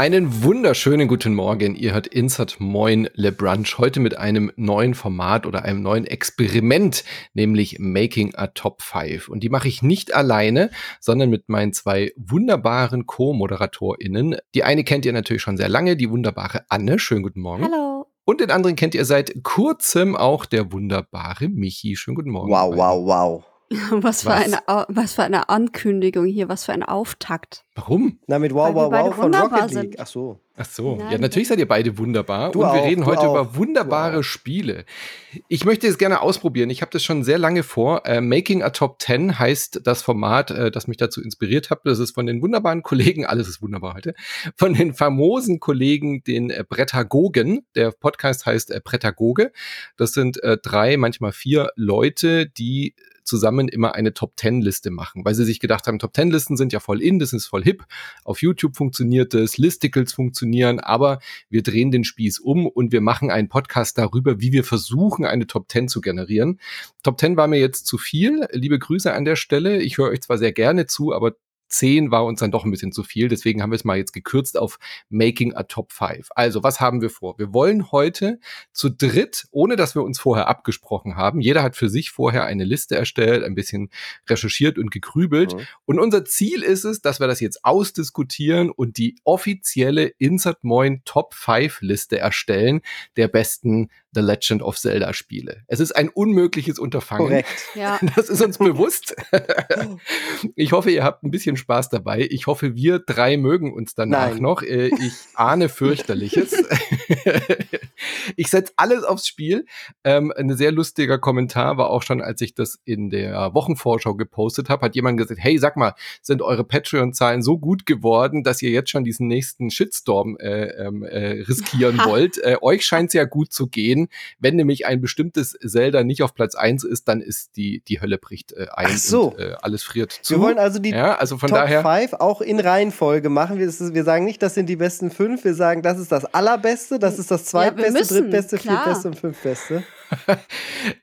Einen wunderschönen guten Morgen. Ihr hört Insert Moin Le Brunch heute mit einem neuen Format oder einem neuen Experiment, nämlich Making a Top 5. Und die mache ich nicht alleine, sondern mit meinen zwei wunderbaren Co-ModeratorInnen. Die eine kennt ihr natürlich schon sehr lange, die wunderbare Anne. Schönen guten Morgen. Hallo. Und den anderen kennt ihr seit kurzem auch der wunderbare Michi. Schönen guten Morgen. Wow, wow, wow. Was für, eine, was für eine Ankündigung hier, was für ein Auftakt. Warum? Na, mit Wow, Wow, Wow von Rocket League. Ach so. Ach so. Nein, ja, natürlich seid ihr beide wunderbar. Du und wir auch, reden heute auch, über wunderbare Spiele. Ich möchte es gerne ausprobieren. Ich habe das schon sehr lange vor. Äh, Making a Top 10 heißt das Format, äh, das mich dazu inspiriert hat. Das ist von den wunderbaren Kollegen, alles ist wunderbar heute, von den famosen Kollegen, den äh, Brettagogen. Der Podcast heißt äh, Brettagoge. Das sind äh, drei, manchmal vier Leute, die zusammen immer eine Top Ten Liste machen, weil sie sich gedacht haben, Top Ten Listen sind ja voll in, das ist voll hip. Auf YouTube funktioniert es, Listicles funktionieren, aber wir drehen den Spieß um und wir machen einen Podcast darüber, wie wir versuchen, eine Top Ten zu generieren. Top Ten war mir jetzt zu viel. Liebe Grüße an der Stelle. Ich höre euch zwar sehr gerne zu, aber 10 war uns dann doch ein bisschen zu viel. Deswegen haben wir es mal jetzt gekürzt auf Making a Top 5. Also, was haben wir vor? Wir wollen heute zu dritt, ohne dass wir uns vorher abgesprochen haben, jeder hat für sich vorher eine Liste erstellt, ein bisschen recherchiert und gegrübelt. Mhm. Und unser Ziel ist es, dass wir das jetzt ausdiskutieren und die offizielle Insert Moin Top 5 Liste erstellen der besten The Legend of Zelda Spiele. Es ist ein unmögliches Unterfangen. Korrekt. Ja. Das ist uns bewusst. ich hoffe, ihr habt ein bisschen Spaß dabei. Ich hoffe, wir drei mögen uns danach Nein. noch. Äh, Ich ahne fürchterliches. ich setze alles aufs Spiel. Ähm, ein sehr lustiger Kommentar war auch schon, als ich das in der Wochenvorschau gepostet habe, hat jemand gesagt, hey, sag mal, sind eure Patreon-Zahlen so gut geworden, dass ihr jetzt schon diesen nächsten Shitstorm äh, ähm, äh, riskieren wollt? Äh, euch scheint es ja gut zu gehen. Wenn nämlich ein bestimmtes Zelda nicht auf Platz eins ist, dann ist die, die Hölle bricht äh, ein Ach so. und äh, alles friert zu. Wir wollen also die ja, also von Top daher 5 auch in Reihenfolge machen. Wir, ist- wir sagen nicht, das sind die besten fünf. Wir sagen, das ist das allerbeste, das ist das zweitbeste, müssen, drittbeste, klar. viertbeste und fünftbeste.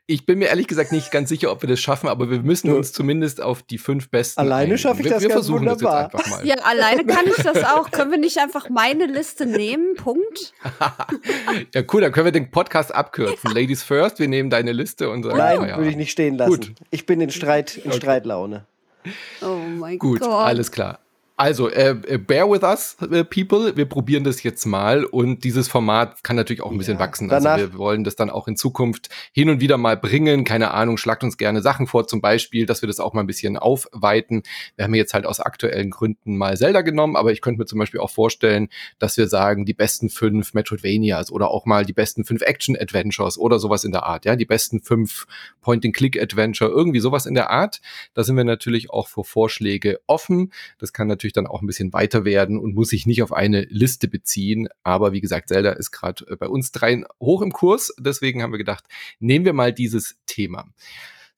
Ich bin mir ehrlich gesagt nicht ganz sicher, ob wir das schaffen, aber wir müssen uns zumindest auf die fünf besten. Alleine einigen. schaffe ich wir, das Wir ganz versuchen wunderbar. das jetzt einfach mal. Ja, alleine kann ich das auch. Können wir nicht einfach meine Liste nehmen? Punkt. Ja, cool, dann können wir den Podcast abkürzen. Ladies first, wir nehmen deine Liste und sagen, Nein, Feierabend. würde ich nicht stehen lassen. Gut. Ich bin in Streit, in Streitlaune. Oh mein Gut, Gott. alles klar. Also, äh, äh, bear with us, äh, people. Wir probieren das jetzt mal und dieses Format kann natürlich auch ein bisschen Ja, wachsen. Also wir wollen das dann auch in Zukunft hin und wieder mal bringen. Keine Ahnung, schlagt uns gerne Sachen vor, zum Beispiel, dass wir das auch mal ein bisschen aufweiten. Wir haben jetzt halt aus aktuellen Gründen mal Zelda genommen, aber ich könnte mir zum Beispiel auch vorstellen, dass wir sagen, die besten fünf Metroidvanias oder auch mal die besten fünf Action-Adventures oder sowas in der Art. Ja, die besten fünf Point-and-Click-Adventure, irgendwie sowas in der Art. Da sind wir natürlich auch für Vorschläge offen. Das kann natürlich dann auch ein bisschen weiter werden und muss sich nicht auf eine Liste beziehen. Aber wie gesagt, Zelda ist gerade äh, bei uns dreien hoch im Kurs. Deswegen haben wir gedacht, nehmen wir mal dieses Thema.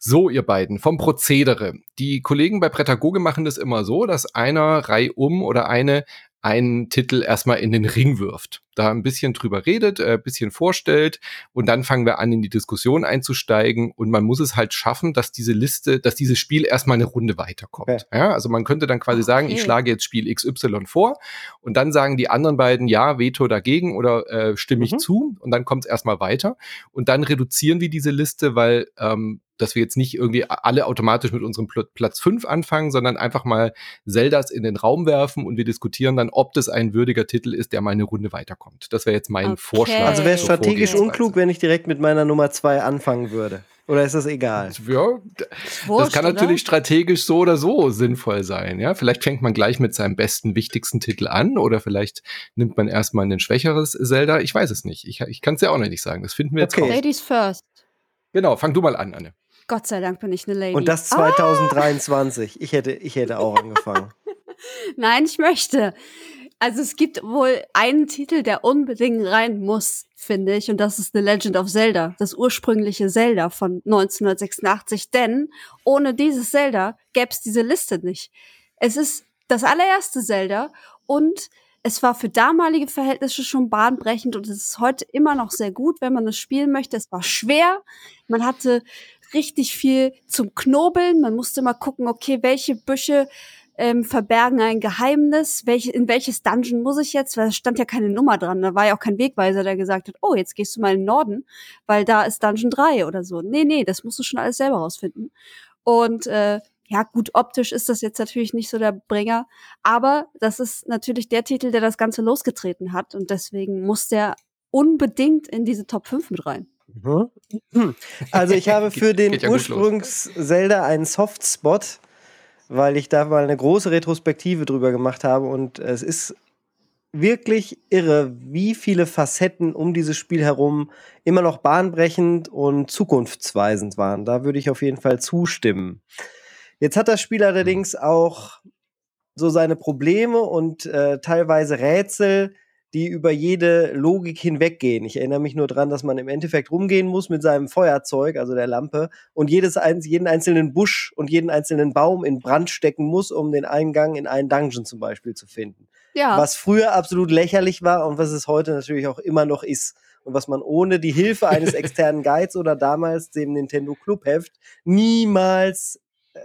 So, ihr beiden, vom Prozedere. Die Kollegen bei Prätagoge machen das immer so, dass einer reihum oder eine einen Titel erstmal in den Ring wirft, da ein bisschen drüber redet, äh, ein bisschen vorstellt und dann fangen wir an, in die Diskussion einzusteigen und man muss es halt schaffen, dass diese Liste, dass dieses Spiel erstmal eine Runde weiterkommt. Okay. Ja, also man könnte dann quasi sagen, ich Okay. schlage jetzt Spiel XY vor und dann sagen die anderen beiden ja, Veto dagegen oder äh, stimme ich Mhm. zu und dann kommt es erstmal weiter und dann reduzieren wir diese Liste, weil ähm, dass wir jetzt nicht irgendwie alle automatisch mit unserem Pl Platz 5 anfangen, sondern einfach mal Zeldas in den Raum werfen und wir diskutieren dann, ob das ein würdiger Titel ist, der mal eine Runde weiterkommt. Das wäre jetzt mein Okay. Vorschlag. Also wäre es strategisch unklug, wenn ich direkt mit meiner Nummer zwei anfangen würde. Oder ist das egal? Ja, das Wurscht, kann oder? natürlich strategisch so oder so sinnvoll sein. Ja, vielleicht fängt man gleich mit seinem besten, wichtigsten Titel an oder vielleicht nimmt man erstmal ein schwächeres Zelda. Ich weiß es nicht. Ich, ich kann es ja auch noch nicht sagen. Das finden wir jetzt Okay. raus. Ladies first. Genau, fang du mal an, Anne. Gott sei Dank bin ich eine Lady. Und das Ah, 2023. Ich hätte, ich hätte auch angefangen. nein, ich möchte. Also es gibt wohl einen Titel, der unbedingt rein muss, finde ich, und das ist The Legend of Zelda, das ursprüngliche Zelda von 1986. Denn ohne dieses Zelda gäbe es diese Liste nicht. Es ist das allererste Zelda und es war für damalige Verhältnisse schon bahnbrechend und es ist heute immer noch sehr gut, wenn man es spielen möchte. Es war schwer, man hatte richtig viel zum Knobeln, man musste mal gucken, okay, welche Büsche ähm, verbergen ein Geheimnis. Welche, in welches Dungeon muss ich jetzt? Weil es stand ja keine Nummer dran. Da war ja auch kein Wegweiser, der gesagt hat, oh, jetzt gehst du mal in den Norden, weil da ist Dungeon 3 oder so. Nee, nee, das musst du schon alles selber rausfinden. Und äh, ja, gut, optisch ist das jetzt natürlich nicht so der Bringer, aber das ist natürlich der Titel, der das Ganze losgetreten hat und deswegen muss der unbedingt in diese Top 5 mit rein. Mhm. Also ich habe für den ja Ursprungs-Zelda einen Softspot, weil ich da mal eine große Retrospektive drüber gemacht habe und es ist wirklich irre, wie viele Facetten um dieses Spiel herum immer noch bahnbrechend und zukunftsweisend waren. Da würde ich auf jeden Fall zustimmen. Jetzt hat das Spiel allerdings auch so seine Probleme und äh, teilweise Rätsel, die über jede Logik hinweggehen. Ich erinnere mich nur daran, dass man im Endeffekt rumgehen muss mit seinem Feuerzeug, also der Lampe, und jedes, jeden einzelnen Busch und jeden einzelnen Baum in Brand stecken muss, um den Eingang in einen Dungeon zum Beispiel zu finden. Ja. Was früher absolut lächerlich war und was es heute natürlich auch immer noch ist. Und was man ohne die Hilfe eines externen Guides oder damals dem Nintendo Clubheft niemals äh,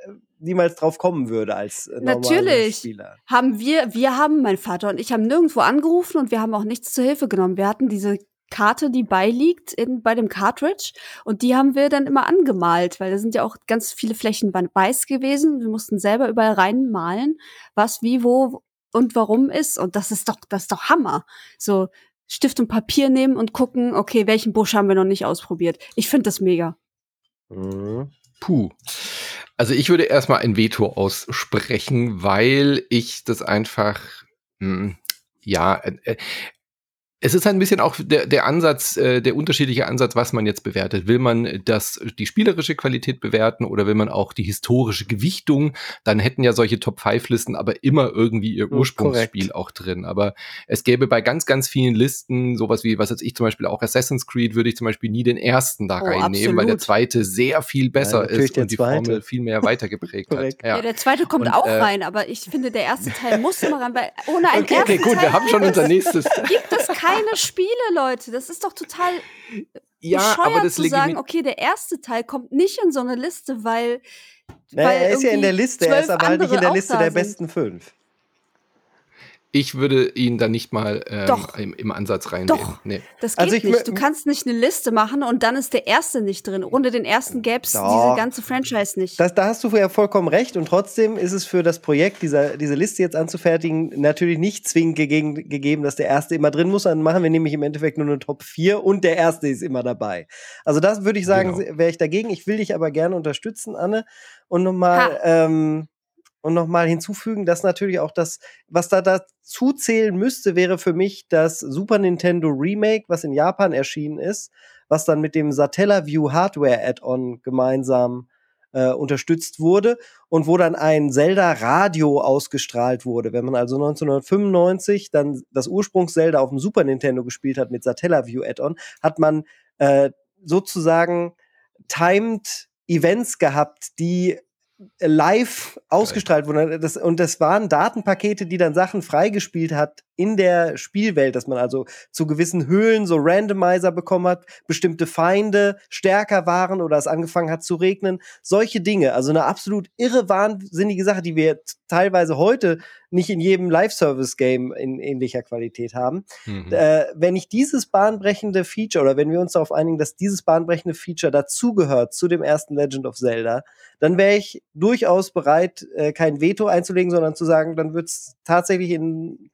niemals drauf kommen würde als äh, Natürlich Spieler. haben wir, wir haben, mein Vater und ich haben nirgendwo angerufen und wir haben auch nichts zur Hilfe genommen. Wir hatten diese Karte, die beiliegt in, bei dem Cartridge und die haben wir dann immer angemalt, weil da sind ja auch ganz viele Flächen weiß gewesen. Wir mussten selber überall reinmalen, was, wie, wo und warum ist und das ist doch, das ist doch Hammer. So Stift und Papier nehmen und gucken, okay, welchen Busch haben wir noch nicht ausprobiert. Ich finde das mega. Mhm. Puh. Also ich würde erstmal ein Veto aussprechen, weil ich das einfach, mh, hm, ja, äh, äh es ist ein bisschen auch der, der Ansatz, äh, der unterschiedliche Ansatz, was man jetzt bewertet. Will man das, die spielerische Qualität bewerten oder will man auch die historische Gewichtung? Dann hätten ja solche Top-5-Listen aber immer irgendwie ihr Ursprungsspiel Korrekt. auch drin. Aber es gäbe bei ganz, ganz vielen Listen sowas wie, was jetzt ich zum Beispiel auch Assassin's Creed, würde ich zum Beispiel nie den ersten da oh, reinnehmen, absolut. weil der zweite sehr viel besser ja, ist und die zweite. Formel viel mehr weitergeprägt hat. Ja. ja. der zweite kommt und, auch äh, rein, aber ich finde, der erste Teil muss immer rein, weil ohne einen okay, ersten Okay, gut, Teil wir haben schon unser nächstes. Gibt es kein keine Spiele, Leute. Das ist doch total ja, aber das zu sagen, okay, der erste Teil kommt nicht in so eine Liste, weil. Naja, weil er ist ja in der Liste, er ist aber halt nicht in der Liste der besten fünf. Ich würde ihn da nicht mal ähm, im, im, Ansatz reinnehmen. Doch, nee. das also geht also nicht. Du kannst nicht eine Liste machen und dann ist der erste nicht drin. Ohne den ersten gäbe es diese ganze Franchise nicht. Das, da hast du ja vollkommen recht und trotzdem ist es für das Projekt, dieser, diese Liste jetzt anzufertigen, natürlich nicht zwingend gegeben, gegeben, dass der erste immer drin muss. Dann machen wir nämlich im Endeffekt nur eine Top 4 und der erste ist immer dabei. Also das würde ich sagen, genau. wäre ich dagegen. Ich will dich aber gerne unterstützen, Anne. Und nochmal ähm, und nochmal hinzufügen, dass natürlich auch das, was da dazu zählen müsste, wäre für mich das Super Nintendo Remake, was in Japan erschienen ist, was dann mit dem Satellaview Hardware Add-on gemeinsam äh, unterstützt wurde und wo dann ein Zelda Radio ausgestrahlt wurde. Wenn man also 1995 dann das Ursprungs-Zelda auf dem Super Nintendo gespielt hat mit Satellaview Add-on, hat man äh, sozusagen timed Events gehabt, die live ausgestrahlt wurden. Das, und das waren Datenpakete, die dann Sachen freigespielt hat in der Spielwelt, dass man also zu gewissen Höhlen so Randomizer bekommen hat, bestimmte Feinde stärker waren oder es angefangen hat zu regnen. Solche Dinge. Also eine absolut irre, wahnsinnige Sache, die wir teilweise heute nicht in jedem Live-Service-Game in ähnlicher Qualität haben. Mhm. Äh, wenn ich dieses bahnbrechende Feature oder wenn wir uns darauf einigen, dass dieses bahnbrechende Feature dazugehört zu dem ersten Legend of Zelda, dann wäre ich durchaus bereit, äh, kein Veto einzulegen, sondern zu sagen, dann wird es tatsächlich in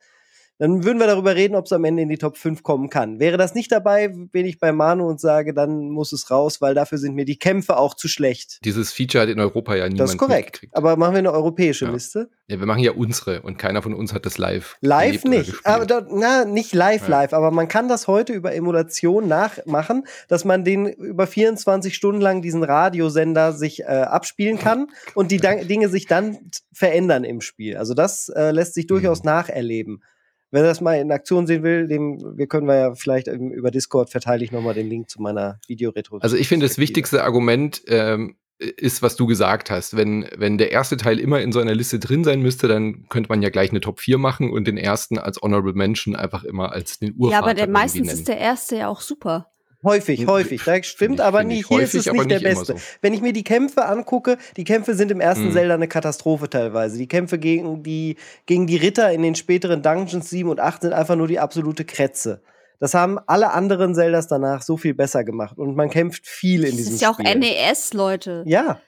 dann würden wir darüber reden, ob es am Ende in die Top 5 kommen kann. Wäre das nicht dabei, bin ich bei Manu und sage, dann muss es raus, weil dafür sind mir die Kämpfe auch zu schlecht. Dieses Feature hat in Europa ja niemand Das ist korrekt. Aber machen wir eine europäische ja. Liste? Ja, wir machen ja unsere und keiner von uns hat das live. Live nicht. Aber da, na, nicht live, ja. live. Aber man kann das heute über Emulation nachmachen, dass man den über 24 Stunden lang diesen Radiosender sich äh, abspielen kann und die Dinge sich dann verändern im Spiel. Also das äh, lässt sich durchaus mhm. nacherleben. Wer das mal in Aktion sehen will, dem, wir können wir ja vielleicht über Discord verteile ich nochmal den Link zu meiner Videoretro. Also ich finde das wichtigste Argument ähm, ist, was du gesagt hast. Wenn, wenn der erste Teil immer in so einer Liste drin sein müsste, dann könnte man ja gleich eine Top 4 machen und den ersten als Honorable Mention einfach immer als den Urvater Ja, aber der meistens nennen. ist der erste ja auch super. Häufig, häufig. Das stimmt ich- aber ich Hier häufig, ist es nicht der nicht immer Beste. so. Wenn ich mir die Kämpfe angucke, die Kämpfe sind im ersten Mhm. Zelda eine Katastrophe teilweise. Die Kämpfe gegen die, gegen die Ritter in den späteren Dungeons 7 und 8 sind einfach nur die absolute Kretze. Das haben alle anderen Zeldas danach so viel besser gemacht. Und man kämpft viel in Das diesem ist ja auch Spiel. NES, Leute. Ja,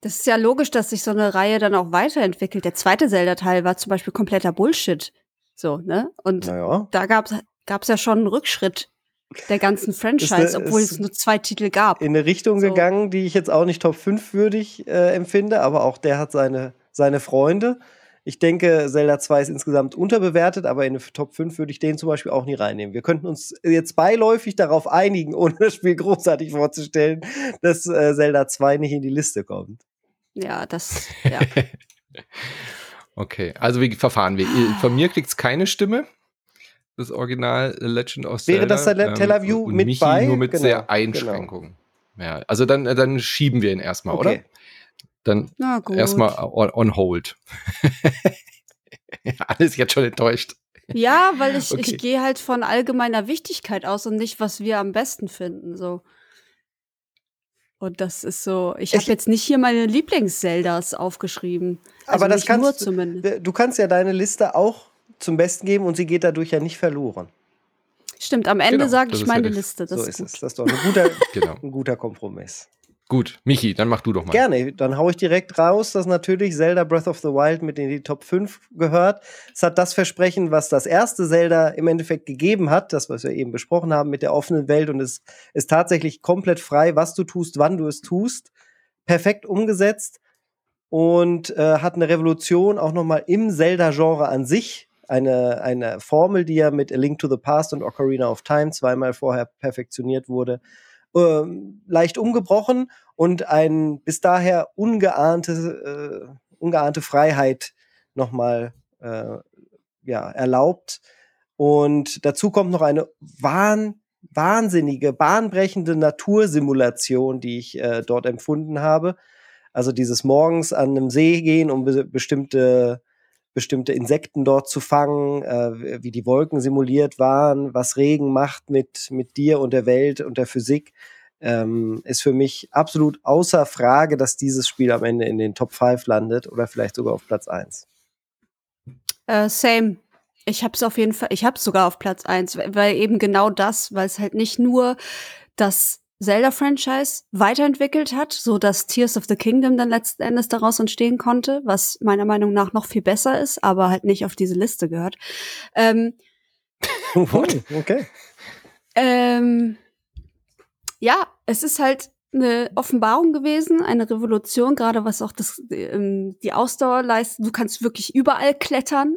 Das ist ja logisch, dass sich so eine Reihe dann auch weiterentwickelt. Der zweite Zelda-Teil war zum Beispiel kompletter Bullshit. So, ne? Und naja. da gab's gab's ja schon einen Rückschritt der ganzen Franchise, Ist, äh, obwohl ist- es nur zwei Titel gab. in eine Richtung So. gegangen, die ich jetzt auch nicht Top 5 würdig äh, empfinde, aber auch der hat seine, seine Freunde. Ich denke, Zelda 2 ist insgesamt unterbewertet, aber in eine Top 5 würde ich den zum Beispiel auch nie reinnehmen. Wir könnten uns jetzt beiläufig darauf einigen, ohne das Spiel großartig vorzustellen, dass äh, Zelda 2 nicht in die Liste kommt. Ja, das, ja. Okay, also wie verfahren wir? Von mir kriegt's keine Stimme. Das Original Legend of Wäre Zelda. das Tel- Tel Aviv mit Michi bei? nur mit Genau, sehr genau. Einschränkungen. Ja, also dann, dann schieben wir ihn erstmal, oder? Okay. Dann Na gut. erstmal on, on hold. alles jetzt schon enttäuscht. Ja, weil ich, Okay. ich gehe halt von allgemeiner Wichtigkeit aus und nicht, was wir am besten finden. So. Und das ist so, ich habe jetzt nicht hier meine Lieblings-Zeldas aufgeschrieben. Also Aber das nicht nur kannst du- zumindest. Du kannst ja deine Liste auch zum Besten geben und sie geht dadurch ja nicht verloren. Stimmt, am Ende Genau, sage ich ja meine das- Liste. Das so ist ist es. Das ist doch ein guter, Genau. ein guter Kompromiss. Gut, Michi, dann mach du doch mal. Gerne, dann hau ich direkt raus, dass natürlich Zelda Breath of the Wild mit in die Top 5 gehört. Es hat das Versprechen, was das erste Zelda im Endeffekt gegeben hat, das, was wir eben besprochen haben mit der offenen Welt und es ist tatsächlich komplett frei, was du tust, wann du es tust. Perfekt umgesetzt und äh, hat eine Revolution auch nochmal im Zelda-Genre an sich. Eine, eine Formel, die ja mit A Link to the Past und Ocarina of Time zweimal vorher perfektioniert wurde, ähm, leicht umgebrochen und ein bis daher ungeahnte, äh, ungeahnte Freiheit nochmal äh, ja, erlaubt. Und dazu kommt noch eine wahn, wahnsinnige, bahnbrechende Natursimulation, die ich äh, dort empfunden habe. Also dieses morgens an einem See gehen, um be bestimmte bestimmte Insekten dort zu fangen, äh, wie die Wolken simuliert waren, was Regen macht mit, mit dir und der Welt und der Physik, ähm, ist für mich absolut außer Frage, dass dieses Spiel am Ende in den Top 5 landet oder vielleicht sogar auf Platz 1. Äh, same. Ich habe es auf jeden Fall, ich habe sogar auf Platz eins, weil weil eben genau das, weil es halt nicht nur das Zelda-Franchise weiterentwickelt hat, so dass Tears of the Kingdom dann letzten Endes daraus entstehen konnte, was meiner Meinung nach noch viel besser ist, aber halt nicht auf diese Liste gehört. Ähm, okay. ähm, ja, es ist halt eine Offenbarung gewesen, eine Revolution, gerade was auch das, ähm, die Ausdauer leistet. Du kannst wirklich überall klettern,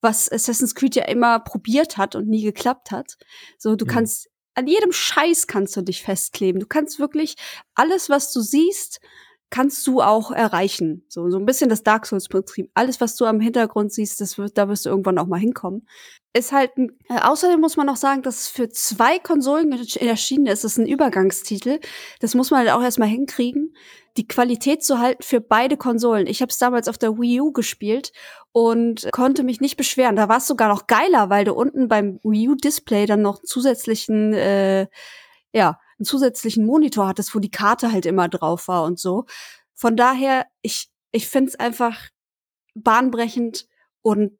was Assassin's Creed ja immer probiert hat und nie geklappt hat. So, du Mhm. kannst an jedem Scheiß kannst du dich festkleben. Du kannst wirklich alles, was du siehst, kannst du auch erreichen. So, so ein bisschen das Dark Souls-Prinzip. Alles, was du am Hintergrund siehst, das wird, da wirst du irgendwann auch mal hinkommen. Ist halt, äh, außerdem muss man noch sagen, dass es für zwei Konsolen ersch- erschienen ist. Das ist ein Übergangstitel. Das muss man halt auch erstmal hinkriegen, die Qualität zu halten für beide Konsolen. Ich habe es damals auf der Wii U gespielt und konnte mich nicht beschweren. Da war es sogar noch geiler, weil du unten beim Wii U-Display dann noch zusätzlichen, äh, ja, einen zusätzlichen Monitor hattest, wo die Karte halt immer drauf war und so. Von daher, ich, ich finde es einfach bahnbrechend und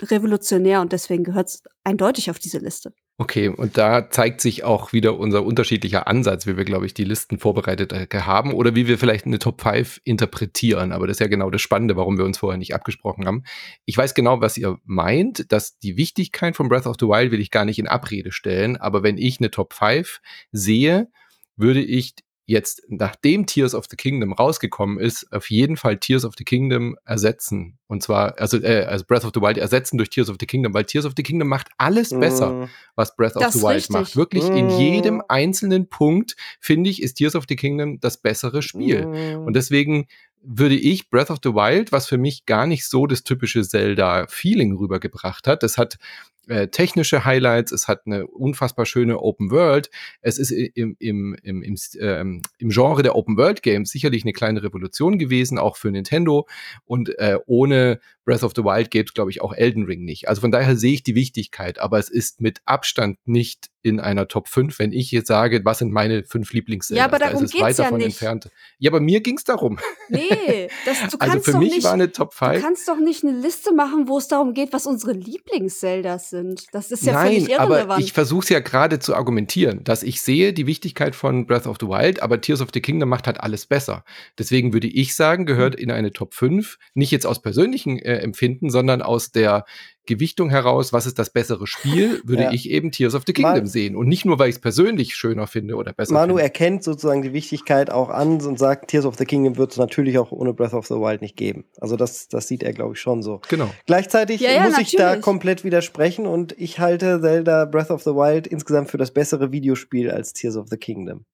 revolutionär und deswegen gehört es eindeutig auf diese Liste. Okay, und da zeigt sich auch wieder unser unterschiedlicher Ansatz, wie wir, glaube ich, die Listen vorbereitet äh, haben oder wie wir vielleicht eine Top 5 interpretieren. Aber das ist ja genau das Spannende, warum wir uns vorher nicht abgesprochen haben. Ich weiß genau, was ihr meint, dass die Wichtigkeit von Breath of the Wild will ich gar nicht in Abrede stellen. Aber wenn ich eine Top 5 sehe, würde ich jetzt, nachdem Tears of the Kingdom rausgekommen ist, auf jeden Fall Tears of the Kingdom ersetzen. Und zwar, also, äh, also Breath of the Wild ersetzen durch Tears of the Kingdom, weil Tears of the Kingdom macht alles besser Mm, was Breath of Das the ist Wild richtig. macht. Wirklich in Mm. jedem einzelnen Punkt, finde ich, ist Tears of the Kingdom das bessere Spiel. mm. Und deswegen würde ich Breath of the Wild, was für mich gar nicht so das typische Zelda-Feeling rübergebracht hat, es hat äh, technische Highlights, es hat eine unfassbar schöne Open World, es ist im, im, im, im, ähm, im Genre der Open World Games sicherlich eine kleine Revolution gewesen, auch für Nintendo. Und äh, ohne Breath of the Wild gäbe es, glaube ich, auch Elden Ring nicht. Also von daher sehe ich die Wichtigkeit, aber es ist mit Abstand nicht in einer Top 5, wenn ich jetzt sage, was sind meine fünf lieblings Ja, aber darum da ist es weit ja davon nicht. entfernt. Ja, aber mir ging es darum. Nee, das, du kannst Also für doch mich nicht, war eine Top du 5. kannst doch nicht eine Liste machen, wo es darum geht, was unsere Lieblings-Zeldas sind. Das ist ja Nein, völlig aber irrelevant. ich versuche es ja gerade zu argumentieren, dass ich sehe die Wichtigkeit von Breath of the Wild, aber Tears of the Kingdom macht halt alles besser. Deswegen würde ich sagen, Hm. gehört in eine Top 5, nicht jetzt aus persönlichen äh, Empfinden, sondern aus der Gewichtung heraus, was ist das bessere Spiel, würde Ja. ich eben Tears of the Kingdom Mal- sehen. Und nicht nur, weil ich es persönlich schöner finde oder besser Manu finde. erkennt sozusagen die Wichtigkeit auch an und sagt, Tears of the Kingdom wird es natürlich auch ohne Breath of the Wild nicht geben. Also das, das sieht er, glaube ich, schon so. Genau. Gleichzeitig Ja, ja, muss ich da natürlich. komplett widersprechen und ich halte Zelda Breath of the Wild insgesamt für das bessere Videospiel als Tears of the Kingdom.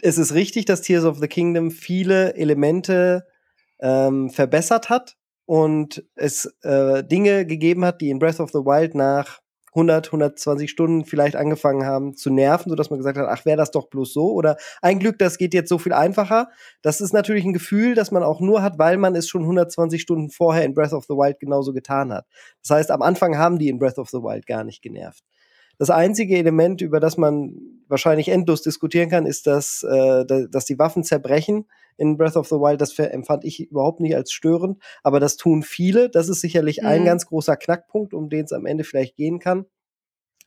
Es ist richtig, dass Tears of the Kingdom viele Elemente ähm, verbessert hat und es äh, Dinge gegeben hat, die in Breath of the Wild nach 100, 120 Stunden vielleicht angefangen haben zu nerven, sodass man gesagt hat, ach, wäre das doch bloß so oder ein Glück, das geht jetzt so viel einfacher. Das ist natürlich ein Gefühl, das man auch nur hat, weil man es schon 120 Stunden vorher in Breath of the Wild genauso getan hat. Das heißt, am Anfang haben die in Breath of the Wild gar nicht genervt. Das einzige Element, über das man wahrscheinlich endlos diskutieren kann, ist, dass, äh, da- dass die Waffen zerbrechen in Breath of the Wild. Das empfand ich überhaupt nicht als störend, aber das tun viele. Das ist sicherlich ein Mhm. ganz großer Knackpunkt, um den es am Ende vielleicht gehen kann.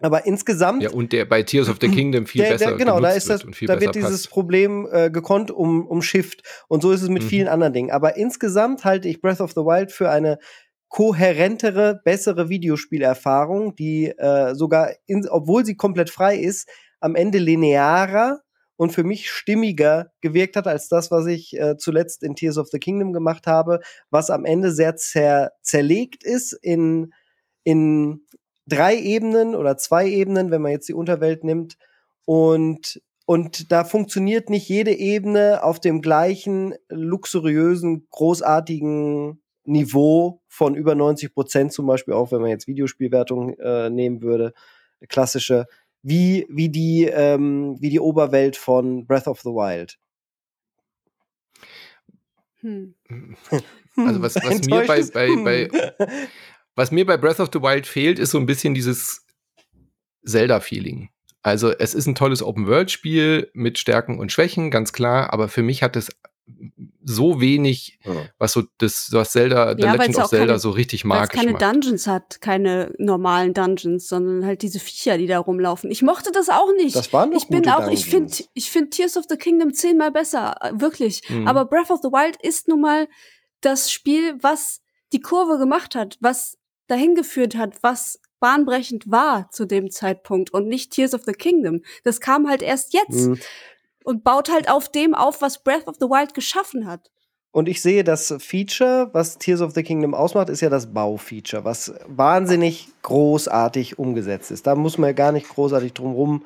Aber insgesamt Ja, und der bei Tears of the Kingdom viel der, besser der, genau, da ist das, wird da besser wird dieses passt. Problem äh, gekonnt um, umschifft. Und so ist es mit Mhm. vielen anderen Dingen. Aber insgesamt halte ich Breath of the Wild für eine kohärentere, bessere Videospielerfahrung, die äh, sogar, in, obwohl sie komplett frei ist, am Ende linearer und für mich stimmiger gewirkt hat als das, was ich äh, zuletzt in Tears of the Kingdom gemacht habe, was am Ende sehr zer zerlegt ist in, in drei Ebenen oder zwei Ebenen, wenn man jetzt die Unterwelt nimmt. Und, und da funktioniert nicht jede Ebene auf dem gleichen luxuriösen, großartigen Niveau von über 90 Prozent, zum Beispiel auch, wenn man jetzt Videospielwertung äh, nehmen würde, klassische, wie, wie, die, ähm, wie die Oberwelt von Breath of the Wild. Hm. Also was, was mir bei, bei, bei Hm. Was mir bei Breath of the Wild fehlt, ist so ein bisschen dieses Zelda-Feeling. Also es ist ein tolles Open-World-Spiel mit Stärken und Schwächen, ganz klar, aber für mich hat es so wenig, Ja. was so das, was Zelda, The Ja, Legend of Zelda keine- so richtig Weil es keine macht. Dungeons hat, keine normalen Dungeons, sondern halt diese Viecher, die da rumlaufen. Ich mochte das auch nicht. Das waren doch ich bin auch, ich finde, Dungeons. ich finde Tears of the Kingdom zehnmal besser, äh, wirklich. Mhm. Aber Breath of the Wild ist nun mal das Spiel, was die Kurve gemacht hat, was dahin geführt hat, was bahnbrechend war zu dem Zeitpunkt und nicht Tears of the Kingdom. Das kam halt erst jetzt Mhm. Und baut halt auf dem auf, was Breath of the Wild geschaffen hat. Und ich sehe, das Feature, was Tears of the Kingdom ausmacht, ist ja das Baufeature, was wahnsinnig großartig umgesetzt ist. Da muss man ja gar nicht großartig drum rum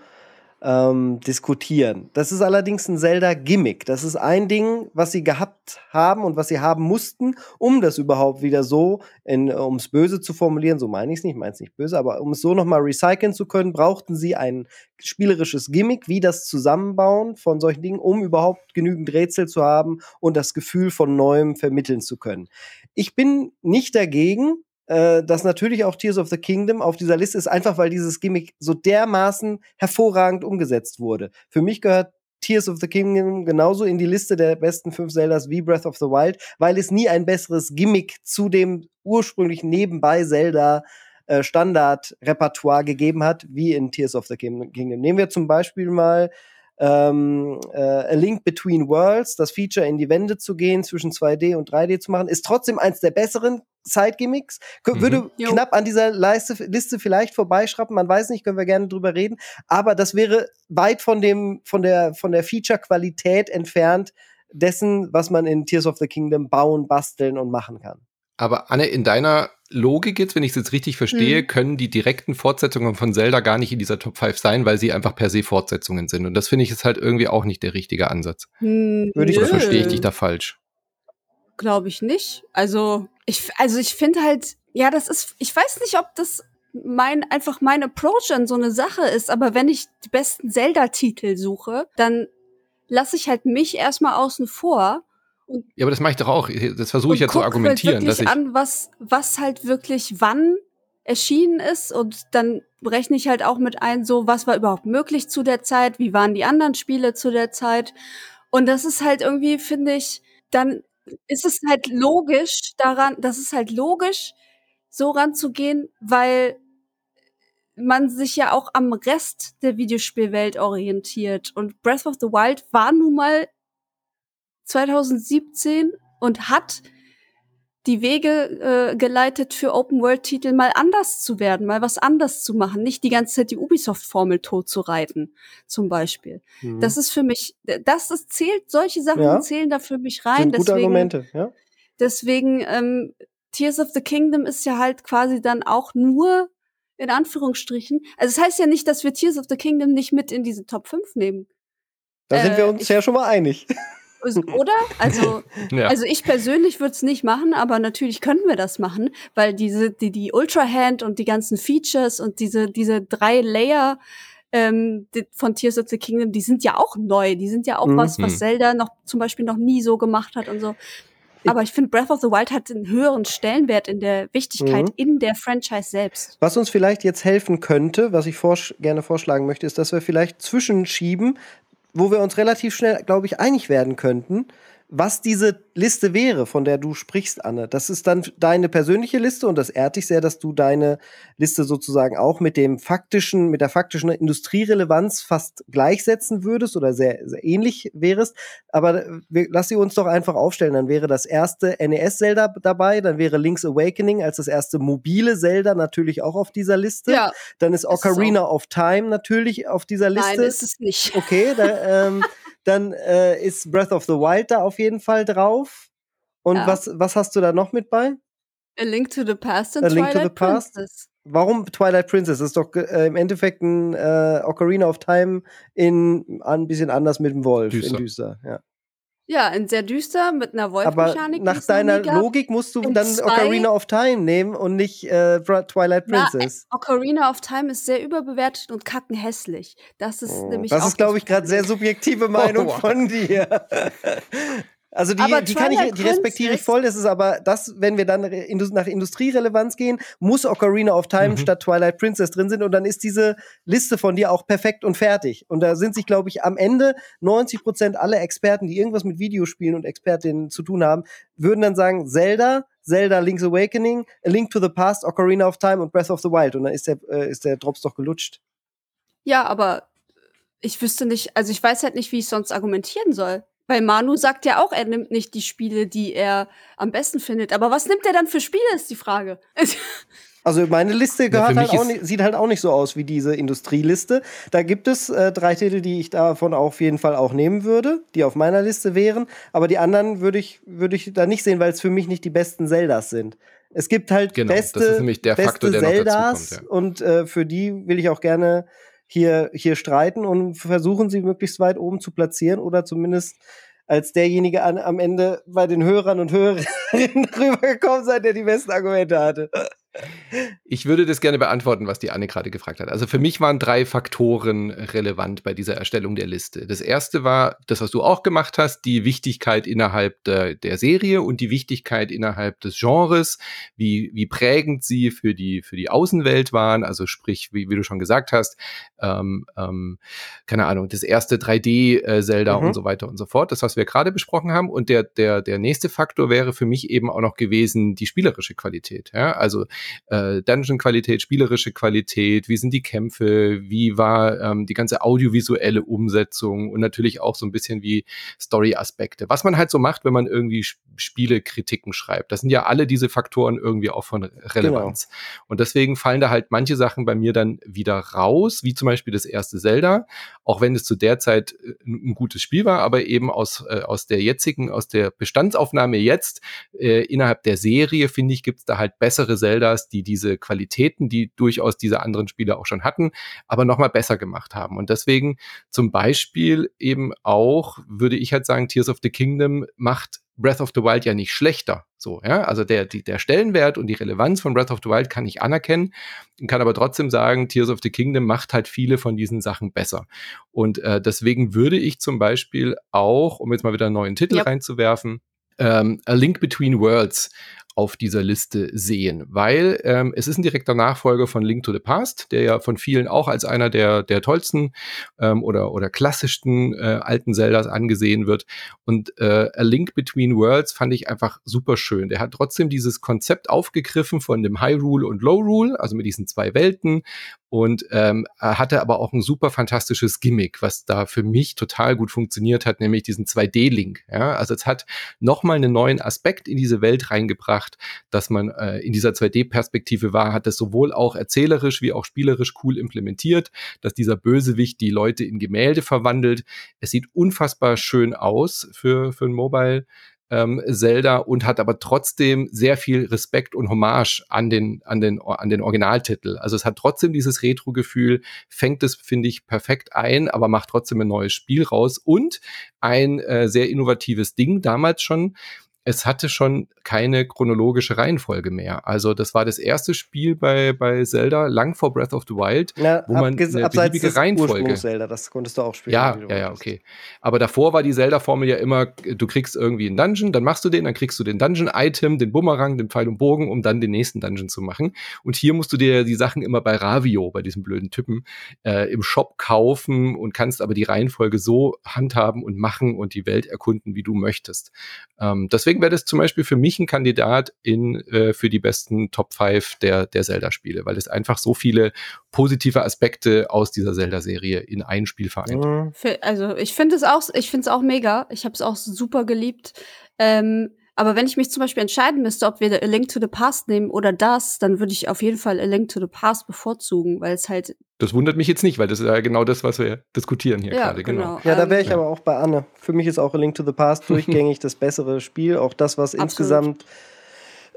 ähm, diskutieren. Das ist allerdings ein Zelda-Gimmick. Das ist ein Ding, was sie gehabt haben und was sie haben mussten, um das überhaupt wieder so, um es böse zu formulieren, so meine ich es nicht, meine es nicht böse, aber um es so nochmal recyceln zu können, brauchten sie ein spielerisches Gimmick, wie das Zusammenbauen von solchen Dingen, um überhaupt genügend Rätsel zu haben und das Gefühl von Neuem vermitteln zu können. Ich bin nicht dagegen, äh, dass natürlich auch Tears of the Kingdom auf dieser Liste ist, einfach weil dieses Gimmick so dermaßen hervorragend umgesetzt wurde. Für mich gehört Tears of the Kingdom genauso in die Liste der besten fünf Zeldas wie Breath of the Wild, weil es nie ein besseres Gimmick zu dem ursprünglichen nebenbei Zelda äh, Standard-Repertoire gegeben hat, wie in Tears of the Kingdom. Nehmen wir zum Beispiel mal ähm, äh, A Link Between Worlds, das Feature in die Wände zu gehen, zwischen 2D und 3D zu machen, ist trotzdem eins der besseren Side-Gimmicks. Mhm. Würde Jo. knapp an dieser Leiste, Liste vielleicht vorbeischrappen, man weiß nicht, können wir gerne drüber reden, aber das wäre weit von dem, von der, von der Feature-Qualität entfernt dessen, was man in Tears of the Kingdom bauen, basteln und machen kann. Aber Anne, in deiner Logik jetzt, wenn ich es jetzt richtig verstehe, Mhm. können die direkten Fortsetzungen von Zelda gar nicht in dieser Top 5 sein, weil sie einfach per se Fortsetzungen sind. Und das finde ich ist halt irgendwie auch nicht der richtige Ansatz. Hm, Würde ich- Oder verstehe ich dich da falsch? Glaube ich nicht. Also ich, also ich finde halt, ja, das ist, ich weiß nicht, ob das mein einfach mein Approach an so eine Sache ist, aber wenn ich die besten Zelda-Titel suche, dann lasse ich halt mich erstmal außen vor Ja, aber das mache ich doch auch. Das versuche ich ja zu guck argumentieren. Halt dass ich an, was, was halt wirklich wann erschienen ist und dann rechne ich halt auch mit ein, so was war überhaupt möglich zu der Zeit, wie waren die anderen Spiele zu der Zeit und das ist halt irgendwie, finde ich, dann ist es halt logisch daran, das ist halt logisch, so ranzugehen, weil man sich ja auch am Rest der Videospielwelt orientiert. Und Breath of the Wild war nun mal 2017 und hat die Wege äh, geleitet für Open-World-Titel mal anders zu werden, mal was anders zu machen, nicht die ganze Zeit die Ubisoft-Formel tot zu reiten, zum Beispiel. Mhm. Das ist für mich, das ist, zählt, solche Sachen Ja. zählen da für mich rein. sind gute deswegen, Argumente, ja. deswegen ähm, Tears of the Kingdom ist ja halt quasi dann auch nur in Anführungsstrichen. Also es heißt ja nicht, dass wir Tears of the Kingdom nicht mit in diese Top 5 nehmen. Da sind Äh, wir uns ich- ja schon mal einig. Also, Oder? Also, ja. also ich persönlich würde es nicht machen, aber natürlich können wir das machen, weil diese, die, die Ultra Hand und die ganzen Features und diese, diese drei Layer ähm, von Tears of the Kingdom, die sind ja auch neu. Die sind ja auch Mhm. was, was. Zelda noch zum Beispiel noch nie so gemacht hat und so. Aber ich finde, Breath of the Wild hat einen höheren Stellenwert in der Wichtigkeit Mhm. in der Franchise selbst. Was uns vielleicht jetzt helfen könnte, was ich vorsch gerne vorschlagen möchte, ist, dass wir vielleicht zwischenschieben, wo wir uns relativ schnell, glaube ich, einig werden könnten, was diese Liste wäre, von der du sprichst, Anne. Das ist dann deine persönliche Liste und das ehrt dich sehr, dass du deine Liste sozusagen auch mit dem faktischen, mit der faktischen Industrierelevanz fast gleichsetzen würdest oder sehr, sehr ähnlich wärest. Aber äh, wir, lass sie uns doch einfach aufstellen. Dann wäre das erste NES-Zelda dabei, dann wäre Link's Awakening als das erste mobile Zelda natürlich auch auf dieser Liste. Dann ist ist Ocarina of Time natürlich auf dieser Liste. Nein, ist es nicht. Okay, da, ähm, dann äh, ist Breath of the Wild da auf jeden Fall drauf. Und Ja. was, was hast du da noch mit bei? A Link to the Past und A Link to Twilight the Past? Princess. Warum Twilight Princess? Das ist doch äh, im Endeffekt ein äh, Ocarina of Time in ein bisschen anders mit dem Wolf Düster. in düster. Ja. Ja, in sehr düster mit einer Aber Wolfmechanik. die nach deiner. Logik musst du In dann Ocarina of Time nehmen und nicht äh, Twilight Na, Princess. Ocarina of Time ist sehr überbewertet und kackenhässlich. Das ist Oh, nämlich das auch ist, glaube ich, gerade sehr subjektive Meinung wow. von dir. Also die, Aber die kann ich, die respektiere ich voll. Das ist aber das, wenn wir dann nach Industrierelevanz gehen, muss Ocarina of Time Mhm. statt Twilight Princess drin sind und dann ist diese Liste von dir auch perfekt und fertig. Und da sind sich, glaube ich, am Ende 90 Prozent aller Experten, die irgendwas mit Videospielen und Expertinnen zu tun haben, würden dann sagen Zelda, Zelda Link's Awakening, A Link to the Past, Ocarina of Time und Breath of the Wild. Und dann ist der, äh, ist der Drops doch gelutscht. Ja, aber ich wüsste nicht, also ich weiß halt nicht, wie ich sonst argumentieren soll. Weil Manu sagt ja auch, er nimmt nicht die Spiele, die er am besten findet. Aber was nimmt er dann für Spiele, ist die Frage. Also meine Liste Ja, halt ist- nicht, sieht halt auch nicht so aus wie diese Industrieliste. Da gibt es äh, drei Titel, die ich davon auf jeden Fall auch nehmen würde, die auf meiner Liste wären. Aber die anderen würde ich, würde ich da nicht sehen, weil es für mich nicht die besten Zeldas sind. Es gibt halt Genau, das beste, ist nämlich der beste Faktor, der noch Zeldas dazukommt, und äh, für die will ich auch gerne hier, hier streiten und versuchen sie möglichst weit oben zu platzieren oder zumindest als derjenige an, am Ende bei den Hörern und Hörerinnen rübergekommen sein, der die besten Argumente hatte. Ich würde das gerne beantworten, was die Anne gerade gefragt hat. Also für mich waren drei Faktoren relevant bei dieser Erstellung der Liste. Das erste war das, was du auch gemacht hast, die Wichtigkeit innerhalb der, der Serie und die Wichtigkeit innerhalb des Genres, wie, wie prägend sie für die, für die Außenwelt waren. Also sprich, wie, wie du schon gesagt hast, ähm, ähm, keine Ahnung, das erste 3D-Zelda Mhm. und so weiter und so fort. Das, was wir gerade besprochen haben. Und der, der, der nächste Faktor wäre für mich eben auch noch gewesen die spielerische Qualität. Ja? Also äh, Dungeon-Qualität, spielerische Qualität, wie sind die Kämpfe, wie war ähm, die ganze audiovisuelle Umsetzung und natürlich auch so ein bisschen wie Story-Aspekte. Was man halt so macht, wenn man irgendwie Sp- Spielekritiken schreibt. Das sind ja alle diese Faktoren irgendwie auch von Relevanz. Und deswegen fallen da halt manche Sachen bei mir dann wieder raus, wie zum Beispiel das erste Zelda, auch wenn es zu der Zeit äh, ein gutes Spiel war, aber eben aus, äh, aus der jetzigen, aus der Bestandsaufnahme jetzt äh, innerhalb der Serie, finde ich, gibt es da halt bessere Zeldas, die diese Qualitäten, die durchaus diese anderen Spiele auch schon hatten, aber nochmal besser gemacht haben. Und deswegen zum Beispiel eben auch, würde ich halt sagen, Tears of the Kingdom macht Breath of the Wild ja nicht schlechter. So, ja, also der, die, der Stellenwert und die Relevanz von Breath of the Wild kann ich anerkennen, kann aber trotzdem sagen, Tears of the Kingdom macht halt viele von diesen Sachen besser. Und äh, deswegen würde ich zum Beispiel auch, um jetzt mal wieder einen neuen Titel Ja. reinzuwerfen, ähm, A Link Between Worlds auf dieser Liste sehen, weil ähm, es ist ein direkter Nachfolger von Link to the Past, der ja von vielen auch als einer der, der tollsten ähm, oder, oder klassischsten äh, alten Zeldas angesehen wird. Und äh, A Link Between Worlds fand ich einfach super schön. Der hat trotzdem dieses Konzept aufgegriffen von dem High Rule und Low Rule, also mit diesen zwei Welten und ähm, hatte aber auch ein super fantastisches Gimmick, was da für mich total gut funktioniert hat, nämlich diesen 2D-Link. Ja? Also es hat nochmal einen neuen Aspekt in diese Welt reingebracht, dass man äh, in dieser 2D-Perspektive war, hat das sowohl auch erzählerisch wie auch spielerisch cool implementiert, dass dieser Bösewicht die Leute in Gemälde verwandelt. Es sieht unfassbar schön aus für, für ein Mobile ähm, Zelda und hat aber trotzdem sehr viel Respekt und Hommage an den, an den, an den Originaltitel. Also es hat trotzdem dieses Retro-Gefühl, fängt es, finde ich, perfekt ein, aber macht trotzdem ein neues Spiel raus und ein äh, sehr innovatives Ding damals schon, es hatte schon keine chronologische Reihenfolge mehr. Also das war das erste Spiel bei, bei Zelda, lang vor Breath of the Wild, Na, wo man eine beliebige Reihenfolge. Zelda, das konntest du auch spielen. Ja, ja, ja, okay. Aber davor war die Zelda-Formel ja immer, du kriegst irgendwie einen Dungeon, dann machst du den, dann kriegst du den Dungeon-Item, den Bumerang, den Pfeil und Bogen, um dann den nächsten Dungeon zu machen. Und hier musst du dir die Sachen immer bei Ravio, bei diesem blöden Typen, äh, im Shop kaufen und kannst aber die Reihenfolge so handhaben und machen und die Welt erkunden, wie du möchtest. Ähm, deswegen deswegen wäre das zum Beispiel für mich ein Kandidat in, äh, für die besten Top 5 der, der Zelda-Spiele, weil es einfach so viele positive Aspekte aus dieser Zelda-Serie in ein Spiel vereint. Mhm. Also ich finde es auch, ich finde es auch mega. Ich habe es auch super geliebt. Ähm, aber wenn ich mich zum Beispiel entscheiden müsste, ob wir A Link to the Past nehmen oder das, dann würde ich auf jeden Fall A Link to the Past bevorzugen, weil es halt. Das wundert mich jetzt nicht, weil das ist ja genau das, was wir diskutieren hier ja, gerade. Genau. genau. Ja, da wäre ich ja. aber auch bei Anne. Für mich ist auch A Link to the Past durchgängig das bessere Spiel. Auch das, was Absolut. insgesamt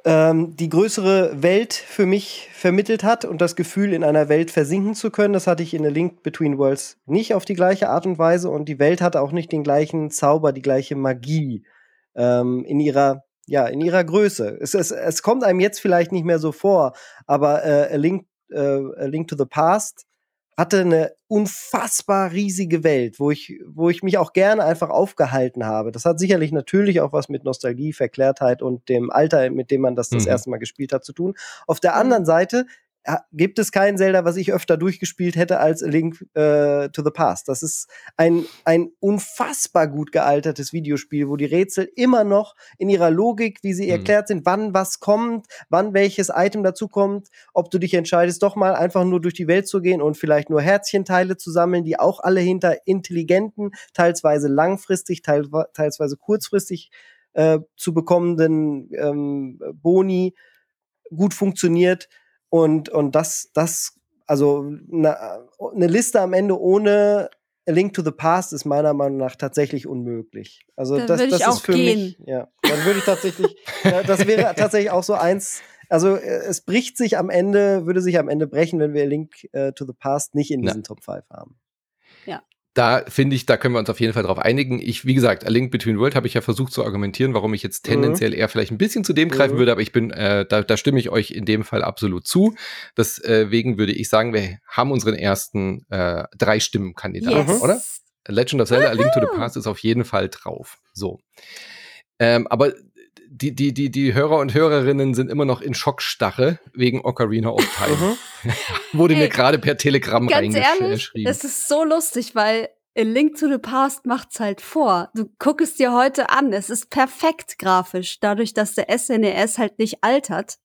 ähm, die größere Welt für mich vermittelt hat und das Gefühl, in einer Welt versinken zu können. Das hatte ich in A Link Between Worlds nicht auf die gleiche Art und Weise und die Welt hatte auch nicht den gleichen Zauber, die gleiche Magie ähm, in ihrer ja, in ihrer Größe. Es, es, es kommt einem jetzt vielleicht nicht mehr so vor, aber äh, A, Link, äh, A Link to the Past hatte eine unfassbar riesige Welt, wo ich, wo ich mich auch gerne einfach aufgehalten habe. Das hat sicherlich natürlich auch was mit Nostalgie, Verklärtheit und dem Alter, mit dem man das das mhm. erste Mal gespielt hat, zu tun. Auf der anderen Seite gibt es kein Zelda, was ich öfter durchgespielt hätte als A Link äh, to the Past. Das ist ein, ein unfassbar gut gealtertes Videospiel, wo die Rätsel immer noch in ihrer Logik, wie sie mhm. erklärt sind, wann was kommt, wann welches Item dazu kommt, ob du dich entscheidest, doch mal einfach nur durch die Welt zu gehen und vielleicht nur Herzchenteile zu sammeln, die auch alle hinter intelligenten, teilsweise langfristig, teil, teilsweise kurzfristig äh, zu bekommenden ähm, Boni gut funktioniert und, und das, das, also eine, eine Liste am Ende ohne A Link to the Past ist meiner Meinung nach tatsächlich unmöglich. Also da das, das ist für gehen. mich, ja, dann würde ich tatsächlich, das wäre tatsächlich auch so eins. Also äh, es bricht sich am Ende, würde sich am Ende brechen, wenn wir A Link uh, to the Past nicht in diesen ja. Top 5 haben da finde ich, da können wir uns auf jeden Fall drauf einigen. Ich, wie gesagt, A Link Between World habe ich ja versucht zu argumentieren, warum ich jetzt mhm. tendenziell mhm. eher vielleicht ein bisschen zu dem greifen mhm. würde, aber ich bin, äh, da, da stimme ich euch in dem Fall absolut zu. Deswegen würde ich sagen, wir haben unseren ersten äh, drei Stimmenkandidaten, yes. oder? Legend of Zelda, A Link to the Past ist auf jeden Fall drauf. So. Ähm, aber die, die, die, die Hörer und Hörerinnen sind immer noch in Schockstarre wegen Ocarina of Time. Mhm. Wurde Ey, mir gerade per Telegramm reingeschrieben. Das ist so lustig, weil A Link to the Past macht's halt vor. Du guckst dir heute an, es ist perfekt grafisch. Dadurch, dass der SNES e halt nicht altert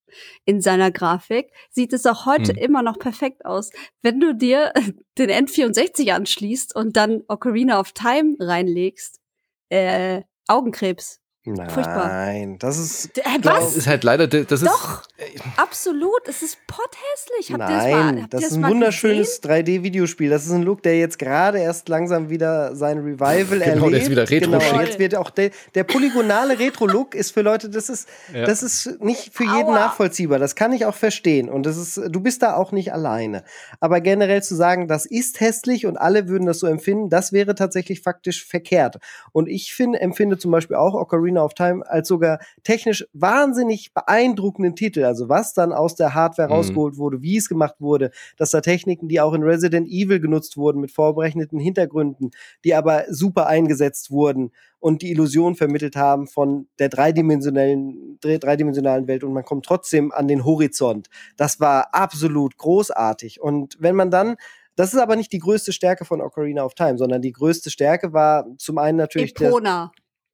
in seiner Grafik, sieht es auch heute hm. immer noch perfekt aus. Wenn du dir den N64 anschließt und dann Ocarina of Time reinlegst, äh, Augenkrebs. Nein, Furchtbar. das ist. Äh, was? ist halt leider, das Doch, ist. absolut. Es ist potthässlich. Habt Nein, das, das ist ein wunderschönes 3D-Videospiel. Das ist ein Look, der jetzt gerade erst langsam wieder sein Revival genau, erlebt. Genau, der ist wieder retro genau, jetzt wird auch der, der polygonale Retro-Look ist für Leute, das ist, ja. das ist nicht für jeden Aua. nachvollziehbar. Das kann ich auch verstehen. Und das ist, du bist da auch nicht alleine. Aber generell zu sagen, das ist hässlich und alle würden das so empfinden, das wäre tatsächlich faktisch verkehrt. Und ich finde, empfinde zum Beispiel auch Ocarina Ocarina of Time als sogar technisch wahnsinnig beeindruckenden Titel. Also was dann aus der Hardware Mhm. rausgeholt wurde, wie es gemacht wurde, dass da Techniken, die auch in Resident Evil genutzt wurden mit vorberechneten Hintergründen, die aber super eingesetzt wurden und die Illusion vermittelt haben von der dreidimensionellen, dre- dreidimensionalen Welt und man kommt trotzdem an den Horizont. Das war absolut großartig. Und wenn man dann das ist aber nicht die größte Stärke von Ocarina of Time, sondern die größte Stärke war zum einen natürlich der, Epona.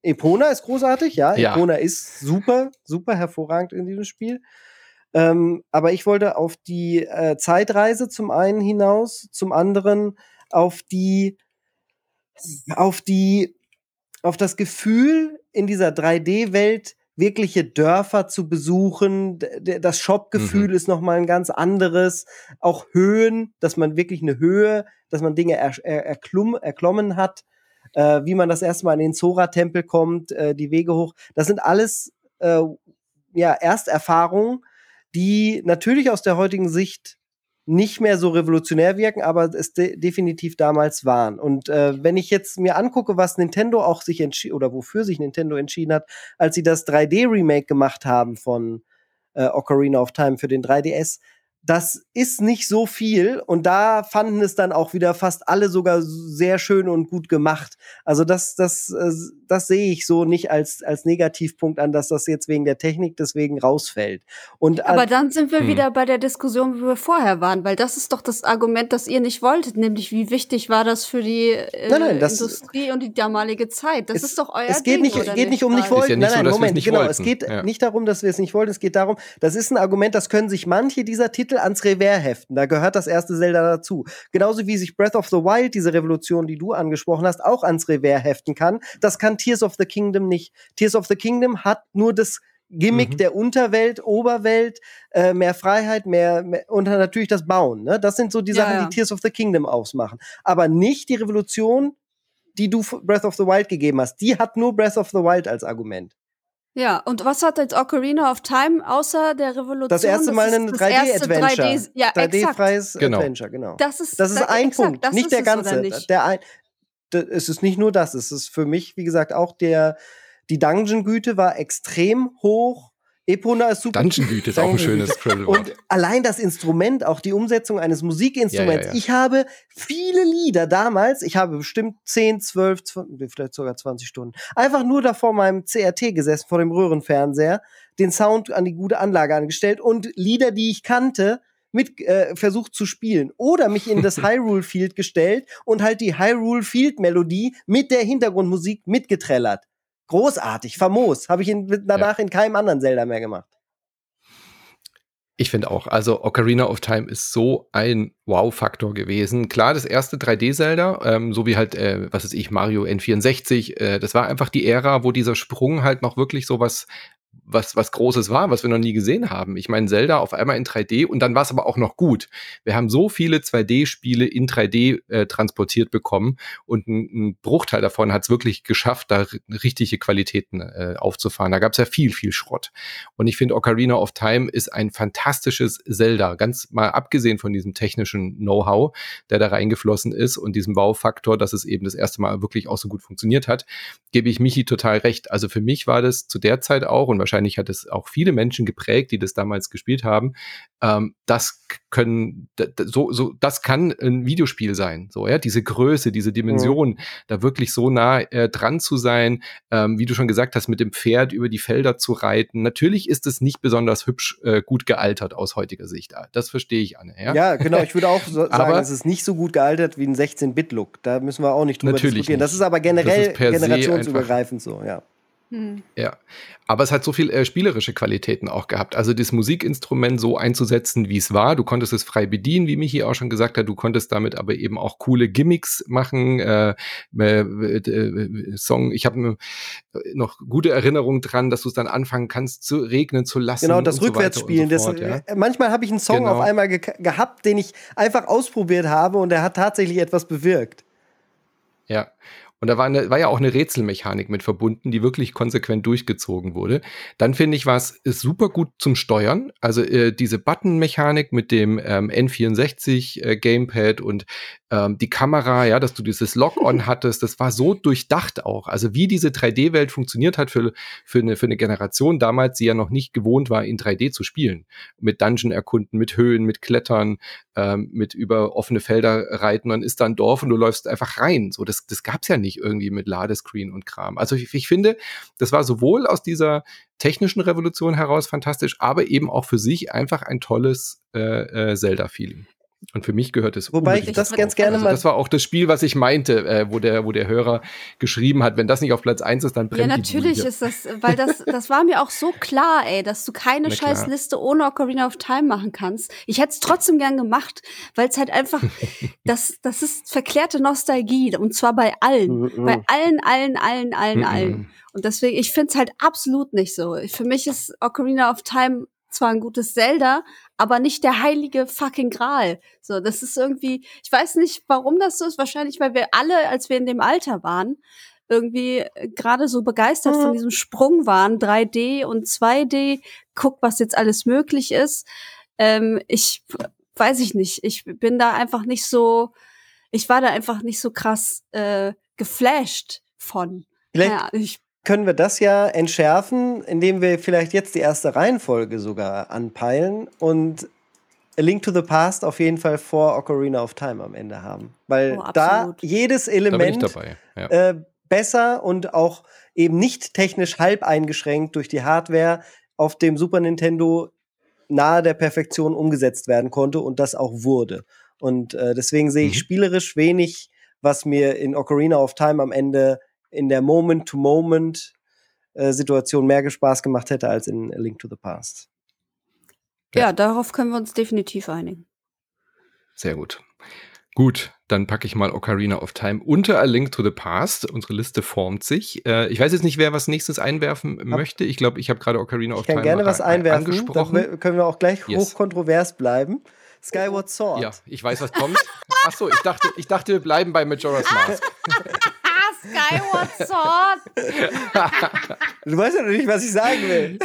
Epona ist großartig, ja. Ja. Epona ist super, super hervorragend in diesem Spiel. Ähm, aber ich wollte auf die äh, Zeitreise zum einen hinaus, zum anderen auf die, auf die, auf das Gefühl in dieser 3D-Welt wirkliche Dörfer zu besuchen. Das Shop-Gefühl ist noch mal ein ganz anderes. Auch Höhen, dass man wirklich eine Höhe, dass man Dinge er, er, erklum, erklommen hat äh, wie man das erste Mal in den Zora-Tempel kommt, äh, die Wege hoch. Das sind alles äh, ja, Ersterfahrungen, die natürlich aus der heutigen Sicht nicht mehr so revolutionär wirken, aber es de definitiv damals waren. Und äh, wenn ich jetzt mir angucke, was Nintendo auch sich entschieden oder wofür sich Nintendo entschieden hat, als sie das 3D-Remake gemacht haben von äh, Ocarina of Time für den 3DS, das ist nicht so viel und da fanden es dann auch wieder fast alle sogar sehr schön und gut gemacht. Also das, das, äh, das sehe ich so nicht als, als Negativpunkt an, dass das jetzt wegen der Technik deswegen rausfällt. Und Aber an- dann sind wir Hm. wieder bei der Diskussion, wie wir vorher waren, weil das ist doch das Argument, das ihr nicht wolltet, nämlich wie wichtig war das für die äh, Nein, nein, das- Industrie und die damalige Zeit. Das es, ist doch euer es geht Ding, nicht, oder geht nicht um nicht Ralf? wollten. ja nicht nein, so, nein, es Moment, nicht genau. wollten. Es geht Ja. nicht darum, dass wir es nicht wollten. Es geht darum, das ist ein Argument, das können sich manche dieser Titel ans Revers heften. Da gehört das erste Zelda dazu. Genauso wie sich Breath of the Wild, diese Revolution, die du angesprochen hast, auch ans Revers heften kann. Das kann Tears of the Kingdom nicht. Tears of the Kingdom hat nur das Gimmick Mhm. der Unterwelt, Oberwelt, äh, mehr Freiheit, mehr, mehr und natürlich das Bauen. Ne? Das sind so die Ja, Sachen, ja. die Tears of the Kingdom ausmachen. Aber nicht die Revolution, die du Breath of the Wild gegeben hast. Die hat nur Breath of the Wild als Argument. Ja, und was hat jetzt Ocarina of Time außer der Revolution? Das erste Mal ein das erste 3D-Adventure. 3D ja, exakt. 3D-freies Genau. Adventure, genau. Das ist, Das ist da- ein exakt, Punkt, das nicht ist der ganze. nicht? Der ein, d- es ist nicht nur das, es ist für mich, wie gesagt, auch der, die Dungeon-Güte war extrem hoch. Epona ist super. Dungeon-Güte ist auch ein schönes Scrabble-Wort. Und allein das Instrument, auch die Umsetzung eines Musikinstruments. Ja, ja, ja. Ich habe viele Lieder damals, ich habe bestimmt 10, 12, 20, vielleicht sogar 20 Stunden, einfach nur da vor meinem CRT gesessen, vor dem Röhrenfernseher, den Sound an die gute Anlage angestellt und Lieder, die ich kannte, mit äh, versucht zu spielen oder mich in das Hyrule Field gestellt und halt die Hyrule Field Melodie mit der Hintergrundmusik mitgetrellert. Großartig, famos. Habe ich in, danach in keinem anderen Zelda mehr gemacht. Ich finde auch, also Ocarina of Time ist so ein Wow-Faktor gewesen. Klar, das erste 3D-Zelda, ähm, so wie halt, äh, was weiß ich, Mario N64, äh, das war einfach die Ära, wo dieser Sprung halt noch wirklich so was was, was Großes war, was wir noch nie gesehen haben. Ich meine, Zelda auf einmal in 3D und dann war es aber auch noch gut. Wir haben so viele 2D-Spiele in 3D äh, transportiert bekommen und ein, ein Bruchteil davon hat es wirklich geschafft, da richtige Qualitäten äh, aufzufahren. Da gab es ja viel, viel Schrott. Und ich finde, Ocarina of Time ist ein fantastisches Zelda, ganz mal abgesehen von diesem technischen Know-how, der da reingeflossen ist und diesem Baufaktor, dass es eben das erste Mal wirklich auch so gut funktioniert hat, gebe ich Michi total recht. Also für mich war das zu der Zeit auch und wahrscheinlich hat es auch viele Menschen geprägt, die das damals gespielt haben. Ähm, das können, so, so, das kann ein Videospiel sein. So, ja, diese Größe, diese Dimension, da wirklich so nah äh, dran zu sein, ähm, wie du schon gesagt hast, mit dem Pferd über die Felder zu reiten. Natürlich ist es nicht besonders hübsch äh, gut gealtert aus heutiger Sicht. Das verstehe ich, Anne. Ja, Ja, genau. Ich würde auch so sagen, es ist nicht so gut gealtert wie ein 16-Bit-Look. Da müssen wir auch nicht drüber Natürlich diskutieren. nicht. Das ist aber generell ist generationsübergreifend so, ja. Hm. Ja, aber es hat so viel äh, spielerische Qualitäten auch gehabt. Also das Musikinstrument so einzusetzen, wie es war. Du konntest es frei bedienen, wie Michi auch schon gesagt hat. Du konntest damit aber eben auch coole Gimmicks machen. Äh, äh, äh, Song. Ich habe noch gute Erinnerungen dran, dass du es dann anfangen kannst zu regnen zu lassen. Genau, das und so weiter Rückwärtsspielen. so das, fort, ja. äh, Manchmal habe ich einen Song Genau. auf einmal ge gehabt, den ich einfach ausprobiert habe und der hat tatsächlich etwas bewirkt. Ja. Und da war, eine, war ja auch eine Rätselmechanik mit verbunden, die wirklich konsequent durchgezogen wurde. Dann finde ich, war es super gut zum Steuern. Also äh, diese Button-Mechanik mit dem ähm, N64 äh, Gamepad und ähm, die Kamera, ja, dass du dieses Lock-on hattest, das war so durchdacht auch. Also wie diese 3D-Welt funktioniert hat für, für, eine, für eine Generation damals, die ja noch nicht gewohnt war, in 3D zu spielen. Mit Dungeon erkunden, mit Höhen, mit Klettern, ähm, mit über offene Felder reiten. Dann ist da ein Dorf und du läufst einfach rein. So, das, das gab's ja nicht irgendwie mit Ladescreen und Kram. Also ich, ich finde, das war sowohl aus dieser technischen Revolution heraus fantastisch, aber eben auch für sich einfach ein tolles äh, äh, Zelda-Feeling. Und für mich gehört es. Wobei ich das ganz gerne also mal. Das war auch das Spiel, was ich meinte, äh, wo, der, wo der Hörer geschrieben hat, wenn das nicht auf Platz 1 ist, dann brennt Ja, natürlich ist das, weil das, das war mir auch so klar, ey, dass du keine scheiß Liste ohne Ocarina of Time machen kannst. Ich hätte es trotzdem gern gemacht, weil es halt einfach, das, das ist verklärte Nostalgie. Und zwar bei allen. Mhm. bei allen, allen, allen, allen, Mhm. allen. Und deswegen, ich finde es halt absolut nicht so. Für mich ist Ocarina of Time zwar ein gutes Zelda, aber nicht der heilige fucking Gral. So, das ist irgendwie, ich weiß nicht, warum das so ist. Wahrscheinlich, weil wir alle, als wir in dem Alter waren, irgendwie äh, gerade so begeistert von Mhm. diesem Sprung waren, 3D und 2D, guck, was jetzt alles möglich ist. Ähm, ich weiß ich nicht. Ich bin da einfach nicht so, ich war da einfach nicht so krass äh, geflasht von. Vielleicht Ja, ich, können wir das ja entschärfen, indem wir vielleicht jetzt die erste Reihenfolge sogar anpeilen und A Link to the Past auf jeden Fall vor Ocarina of Time am Ende haben. Weil Oh, da jedes Da Element dabei. Ja. äh, besser und auch eben nicht technisch halb eingeschränkt durch die Hardware auf dem Super Nintendo nahe der Perfektion umgesetzt werden konnte und das auch wurde. Und äh, deswegen sehe ich Mhm. spielerisch wenig, was mir in Ocarina of Time am Ende in der Moment-to-Moment-Situation mehr Spaß gemacht hätte als in A Link to the Past. Ja. ja, darauf können wir uns definitiv einigen. Sehr gut. Gut, dann packe ich mal Ocarina of Time unter A Link to the Past. Unsere Liste formt sich. Äh, ich weiß jetzt nicht, wer was nächstes einwerfen möchte. Ich glaube, ich habe gerade Ocarina of Ich kann Time gerne was einwerfen, angesprochen. we- können wir auch gleich Yes. hochkontrovers bleiben. Skyward Sword. Ja, ich weiß, was kommt. Ach so, ich dachte, ich dachte, wir bleiben bei Majora's Mask. Skyward Sword! Du weißt ja noch nicht, was ich sagen will.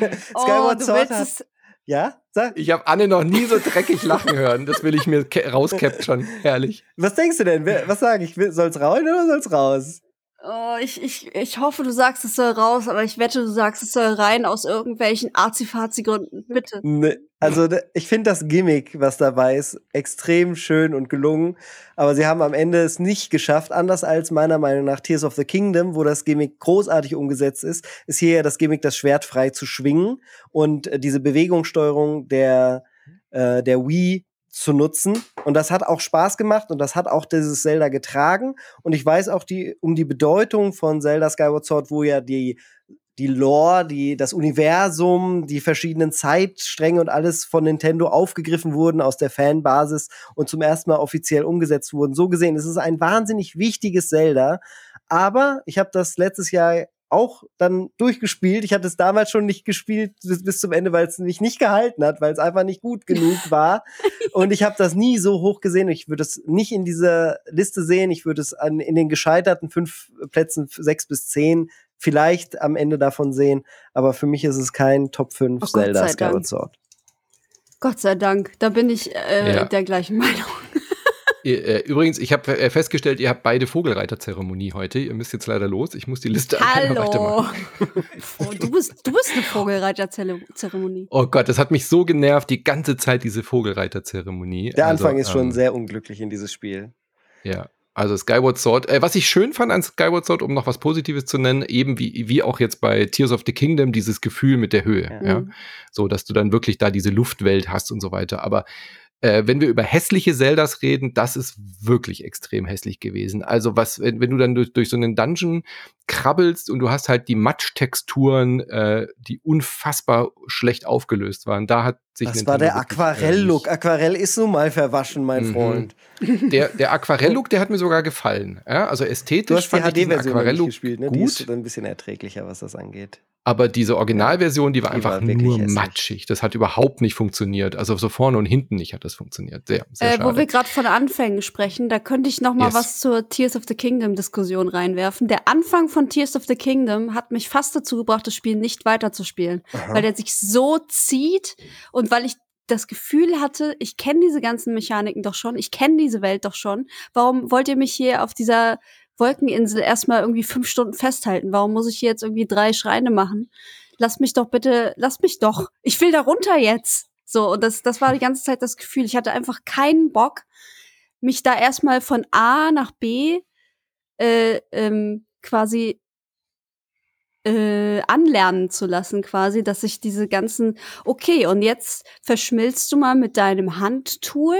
oh, Skyward du Sword hat, Ja? Sag. Ich habe Anne noch nie so dreckig lachen hören. Das will ich mir ke- rauscapt schon. Herrlich. Was denkst du denn? Was sage ich? Soll's rein oder soll's raus? Oh, ich, ich, ich hoffe, du sagst, es soll raus, aber ich wette, du sagst, es soll rein aus irgendwelchen Arzi-Fazi-Gründen. Bitte. Ne, also ich finde das Gimmick, was dabei ist, extrem schön und gelungen. Aber sie haben am Ende es nicht geschafft, anders als meiner Meinung nach Tears of the Kingdom, wo das Gimmick großartig umgesetzt ist, ist hier ja das Gimmick, das Schwert frei zu schwingen und äh, diese Bewegungssteuerung der, äh, der Wii zu nutzen. Und das hat auch Spaß gemacht und das hat auch dieses Zelda getragen. Und ich weiß auch die, um die Bedeutung von Zelda Skyward Sword, wo ja die die Lore, die, das Universum, die verschiedenen Zeitstränge und alles von Nintendo aufgegriffen wurden aus der Fanbasis und zum ersten Mal offiziell umgesetzt wurden. So gesehen, es ist ein wahnsinnig wichtiges Zelda. Aber ich habe das letztes Jahr auch dann durchgespielt. Ich hatte es damals schon nicht gespielt bis, bis zum Ende, weil es mich nicht gehalten hat, weil es einfach nicht gut genug war. Und ich habe das nie so hoch gesehen. Ich würde es nicht in dieser Liste sehen. Ich würde es an, in den gescheiterten fünf Plätzen sechs bis zehn vielleicht am Ende davon sehen. Aber für mich ist es kein Top 5 Oh Gott Zelda sei Skyward Dank. Sword. Gott sei Dank, da bin ich äh, Ja. der gleichen Meinung. Ihr, äh, Übrigens, ich habe äh, festgestellt, ihr habt beide Vogelreiterzeremonie heute. Ihr müsst jetzt leider los. Ich muss die Liste Hallo. weitermachen. Oh, du bist, du bist eine Vogelreiterzeremonie. Oh Gott, das hat mich so genervt, die ganze Zeit, diese Vogelreiterzeremonie. Der Also, Anfang ist schon ähm, sehr unglücklich in dieses Spiel. Ja, also Skyward Sword. Äh, was ich schön fand an Skyward Sword, um noch was Positives zu nennen, eben wie, wie auch jetzt bei Tears of the Kingdom, dieses Gefühl mit der Höhe. Ja. Ja. Mhm. So, dass du dann wirklich da diese Luftwelt hast und so weiter. Aber äh, wenn wir über hässliche Zeldas reden, das ist wirklich extrem hässlich gewesen. Also was, wenn, wenn du dann durch, durch so einen Dungeon krabbelst und du hast halt die Matsch-Texturen, äh, die unfassbar schlecht aufgelöst waren. Da hat sich Das Nintendo war der wirklich, Aquarell-Look. äh, Aquarell ist nun mal verwaschen, mein Mhm. Freund. Der, der Aquarell-Look, der hat mir sogar gefallen. Ja, also ästhetisch Du hast die fand ich HD-Version noch nicht Aquarell-Look gespielt, ne? Die gut. ist ein bisschen erträglicher, was das angeht. Aber diese Originalversion, die war Die einfach war wirklich nur hässlich. matschig. Das hat überhaupt nicht funktioniert. Also so vorne und hinten nicht hat das funktioniert. Sehr, sehr Äh, schade. wo wir gerade von Anfängen sprechen, da könnte ich noch mal Yes. was zur Tears of the Kingdom Diskussion reinwerfen. Der Anfang von Tears of the Kingdom hat mich fast dazu gebracht, das Spiel nicht weiterzuspielen, weil der sich so zieht und weil ich das Gefühl hatte, ich kenne diese ganzen Mechaniken doch schon, ich kenne diese Welt doch schon. Warum wollt ihr mich hier auf dieser Wolkeninsel erstmal irgendwie fünf Stunden festhalten? Warum muss ich hier jetzt irgendwie drei Schreine machen? Lass mich doch bitte, lass mich doch. Ich will da runter jetzt. So, und das, das war die ganze Zeit das Gefühl. Ich hatte einfach keinen Bock, mich da erstmal von A nach B äh, ähm, quasi äh, anlernen zu lassen, quasi, dass ich diese ganzen, okay, und jetzt verschmilzt du mal mit deinem Handtool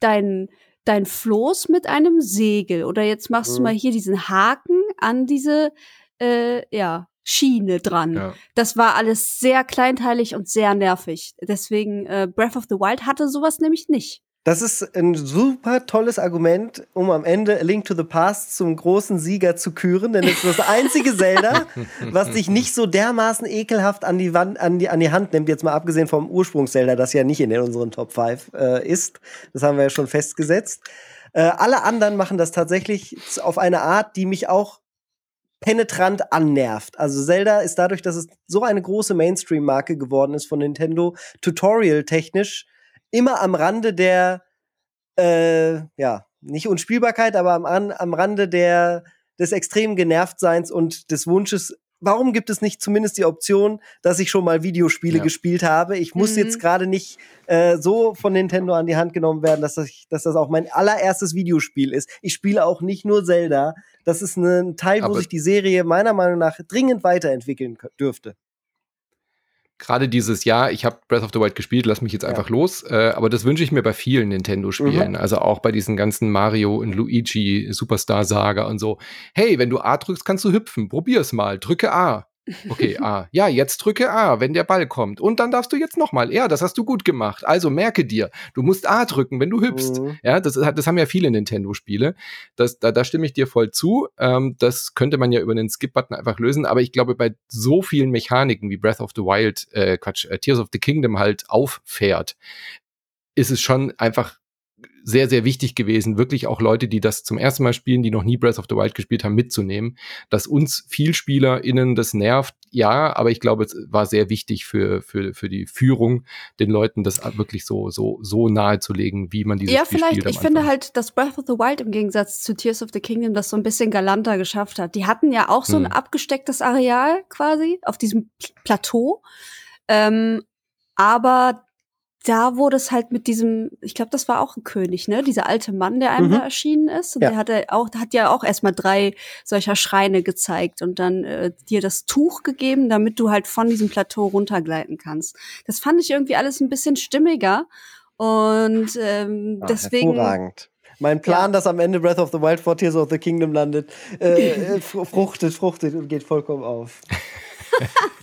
dein, dein Floß mit einem Segel. Oder jetzt machst du Mhm. mal hier diesen Haken an diese, äh, ja, Schiene dran. ja. Das war alles sehr kleinteilig und sehr nervig. Deswegen, äh, Breath of the Wild hatte sowas nämlich nicht. Das ist ein super tolles Argument, um am Ende A Link to the Past zum großen Sieger zu küren, denn es ist das einzige Zelda, was dich nicht so dermaßen ekelhaft an die, Wand, an die, an die Hand nimmt, jetzt mal abgesehen vom Ursprungs-Zelda, das ja nicht in unseren Top 5 äh, ist. Das haben wir ja schon festgesetzt. Äh, alle anderen machen das tatsächlich auf eine Art, die mich auch penetrant annervt. Also Zelda ist dadurch, dass es so eine große Mainstream-Marke geworden ist von Nintendo, tutorial-technisch immer am Rande der, äh, ja, nicht Unspielbarkeit, aber am, an, am Rande der, des extremen Genervtseins und des Wunsches, warum gibt es nicht zumindest die Option, dass ich schon mal Videospiele Ja. gespielt habe? Ich muss Mhm. jetzt gerade nicht äh, so von Nintendo an die Hand genommen werden, dass das, dass das auch mein allererstes Videospiel ist. Ich spiele auch nicht nur Zelda. Das ist ein Teil, wo Aber- sich die Serie meiner Meinung nach dringend weiterentwickeln dürfte. Gerade dieses Jahr, ich habe Breath of the Wild gespielt, lass mich jetzt Ja. einfach los. Äh, aber das wünsche ich mir bei vielen Nintendo-Spielen. Mhm. Also auch bei diesen ganzen Mario und Luigi Superstar-Saga und so. Hey, wenn du A drückst, kannst du hüpfen. Probier's mal. Drücke A. Okay, A. Ja, jetzt drücke A, wenn der Ball kommt. Und dann darfst du jetzt nochmal. Ja, das hast du gut gemacht. Also merke dir, du musst A drücken, wenn du hüpfst. Mhm. Ja, das, das haben ja viele Nintendo-Spiele. Das, da, da stimme ich dir voll zu. Ähm, das könnte man ja über einen Skip-Button einfach lösen. Aber ich glaube, bei so vielen Mechaniken wie Breath of the Wild, äh, Quatsch, äh, Tears of the Kingdom halt auffährt, ist es schon einfach sehr, sehr wichtig gewesen, wirklich auch Leute, die das zum ersten Mal spielen, die noch nie Breath of the Wild gespielt haben, mitzunehmen. Dass uns viel SpielerInnen das nervt, ja, aber ich glaube, es war sehr wichtig für, für, für die Führung, den Leuten das wirklich so, so, so nahe zu legen, wie man dieses ja, Spiel vielleicht, spielt. am ich finde halt, dass Breath of the Wild im Gegensatz zu Tears of the Kingdom das so ein bisschen galanter geschafft hat. Die hatten ja auch so ein Hm. abgestecktes Areal quasi auf diesem Pl- Plateau. Ähm, aber da wurde es halt mit diesem, ich glaube, das war auch ein König, ne? Dieser alte Mann, der einem Mhm. da erschienen ist. Und Ja. der hat ja auch, hat ja auch erstmal drei solcher Schreine gezeigt und dann äh, dir das Tuch gegeben, damit du halt von diesem Plateau runtergleiten kannst. Das fand ich irgendwie alles ein bisschen stimmiger. Und ähm, Ah, deswegen. Hervorragend. Mein Plan, Ja. dass am Ende Breath of the Wild vor Tears of the Kingdom landet, äh, äh, fr- fruchtet, fruchtet und geht vollkommen auf.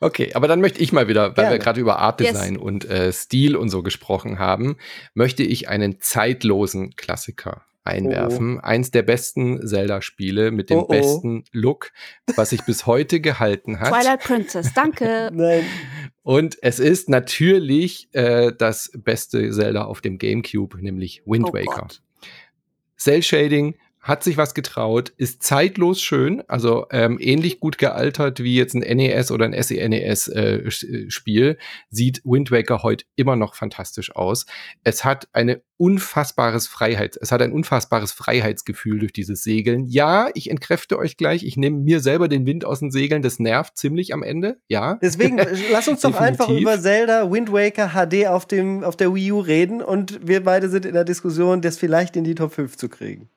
Okay, aber dann möchte ich mal wieder, weil Gerne. wir gerade über Art Yes. Design und äh, Stil und so gesprochen haben, möchte ich einen zeitlosen Klassiker einwerfen. Eins der besten Zelda-Spiele mit dem Oh, oh. besten Look, was sich bis heute gehalten hat. Twilight Princess, danke. Nein. Und es ist natürlich äh, das beste Zelda auf dem GameCube, nämlich Wind Oh Waker. Gott. Hat sich was getraut, ist zeitlos schön, also ähm, ähnlich gut gealtert wie jetzt ein NES oder ein SNES-Spiel, äh, sieht Wind Waker heute immer noch fantastisch aus. Es hat eine unfassbares Freiheit, es hat ein unfassbares Freiheitsgefühl durch dieses Segeln. Ja, ich entkräfte euch gleich, ich nehme mir selber den Wind aus den Segeln, das nervt ziemlich am Ende, ja. Deswegen, äh, lass uns doch einfach über Zelda Wind Waker HD auf, dem, auf der Wii U reden und wir beide sind in der Diskussion, das vielleicht in die Top 5 zu kriegen.